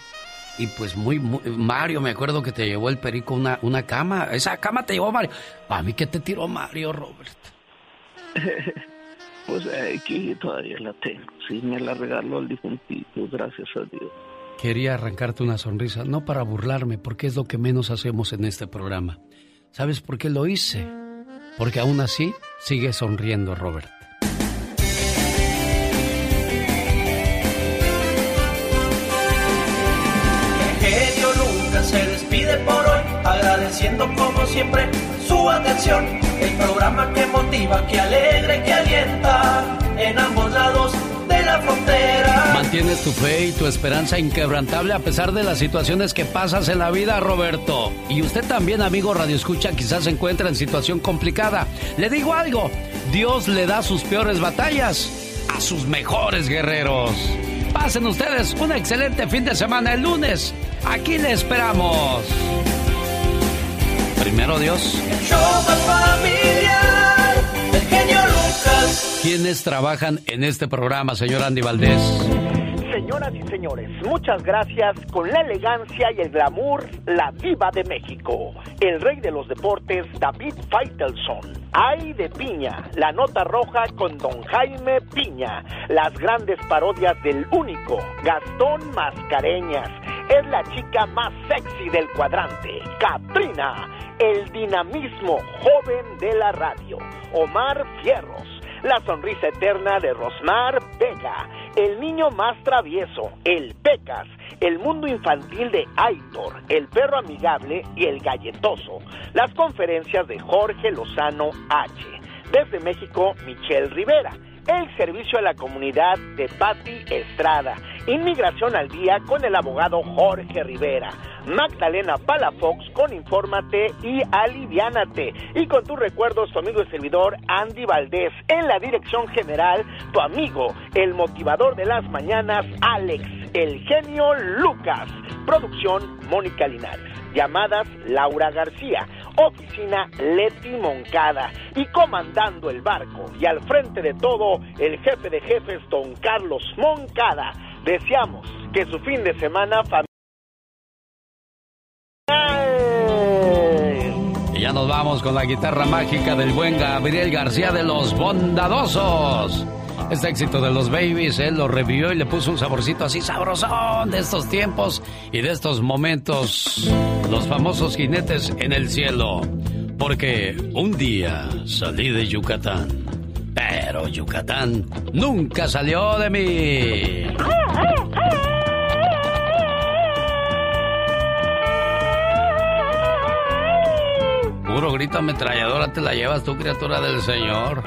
[SPEAKER 1] Y pues muy, muy- Mario, me acuerdo que te llevó el perico una, una cama. Esa cama te llevó Mario. Para mí que te tiró Mario, Robert. [laughs]
[SPEAKER 39] Pues aquí todavía la tengo. Sí, me la regaló el difuntito, gracias a Dios.
[SPEAKER 1] Quería arrancarte una sonrisa, no para burlarme, porque es lo que menos hacemos en este programa. ¿Sabes por qué lo hice? Porque aún así sigue sonriendo, Robert.
[SPEAKER 35] El Lucas se despide por hoy, agradeciendo como siempre su atención. El programa que motiva, que alegra, que alienta en ambos lados de la frontera.
[SPEAKER 1] Mantienes tu fe y tu esperanza inquebrantable a pesar de las situaciones que pasas en la vida, Roberto. Y usted también, amigo Radio Escucha, quizás se encuentra en situación complicada. Le digo algo, Dios le da sus peores batallas a sus mejores guerreros. Pasen ustedes un excelente fin de semana el lunes. Aquí le esperamos. Primero Dios. ¿Quiénes trabajan en este programa, señor Andy Valdés?
[SPEAKER 15] Señoras y señores, muchas gracias con la elegancia y el glamour, la diva de México, el rey de los deportes, David Faitelson. Ay de Piña, la nota roja con Don Jaime Piña, las grandes parodias del único, Gastón Mascareñas. Es la chica más sexy del cuadrante, Katrina, el dinamismo joven de la radio, Omar Fierros, la sonrisa eterna de Rosmar Vega, el niño más travieso, el Pecas, el mundo infantil de Aitor, el perro amigable y el galletoso, las conferencias de Jorge Lozano H. Desde México, Michelle Rivera, el servicio a la comunidad de Patti Estrada, inmigración al día con el abogado Jorge Rivera, Magdalena Palafox con Infórmate y Aliviánate. Y con tus recuerdos, tu amigo y servidor Andy Valdés. En la dirección general, tu amigo, el motivador de las mañanas, Alex, el genio Lucas. Producción, Mónica Linares. Llamadas, Laura García. Oficina, Leti Moncada. Y comandando el barco. Y al frente de todo, el jefe de jefes, don Carlos Moncada. Deseamos que su fin de semana
[SPEAKER 1] Y ya nos vamos con la guitarra mágica del buen Gabriel García de los Bondadosos. Este éxito de los Babies, él lo revivió y le puso un saborcito así sabrosón de estos tiempos y de estos momentos, los famosos jinetes en el cielo. Porque un día salí de Yucatán, pero Yucatán nunca salió de mí. Puro grito ametralladora te la llevas tú, criatura del Señor.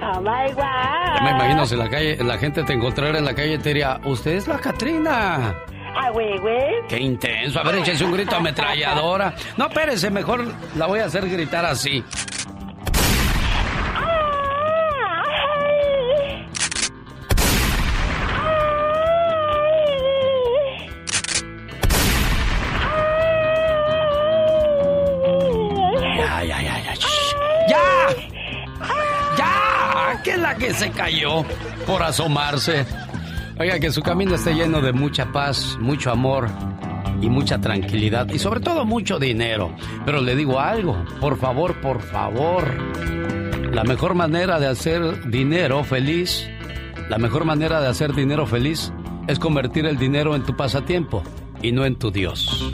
[SPEAKER 20] Oh my God.
[SPEAKER 1] Ya me imagino si la calle, la gente te encontrara en la calle y te diría, usted es la Catrina.
[SPEAKER 20] Ay, güey, güey.
[SPEAKER 1] Qué intenso. A ver, échese un grito ametralladora. No, espérese, mejor la voy a hacer gritar así. Que se cayó por asomarse? Oiga, que su camino esté lleno de mucha paz, mucho amor y mucha tranquilidad y sobre todo mucho dinero. Pero le digo algo, por favor, por favor. La mejor manera de hacer dinero feliz, la mejor manera de hacer dinero feliz es convertir el dinero en tu pasatiempo y no en tu Dios.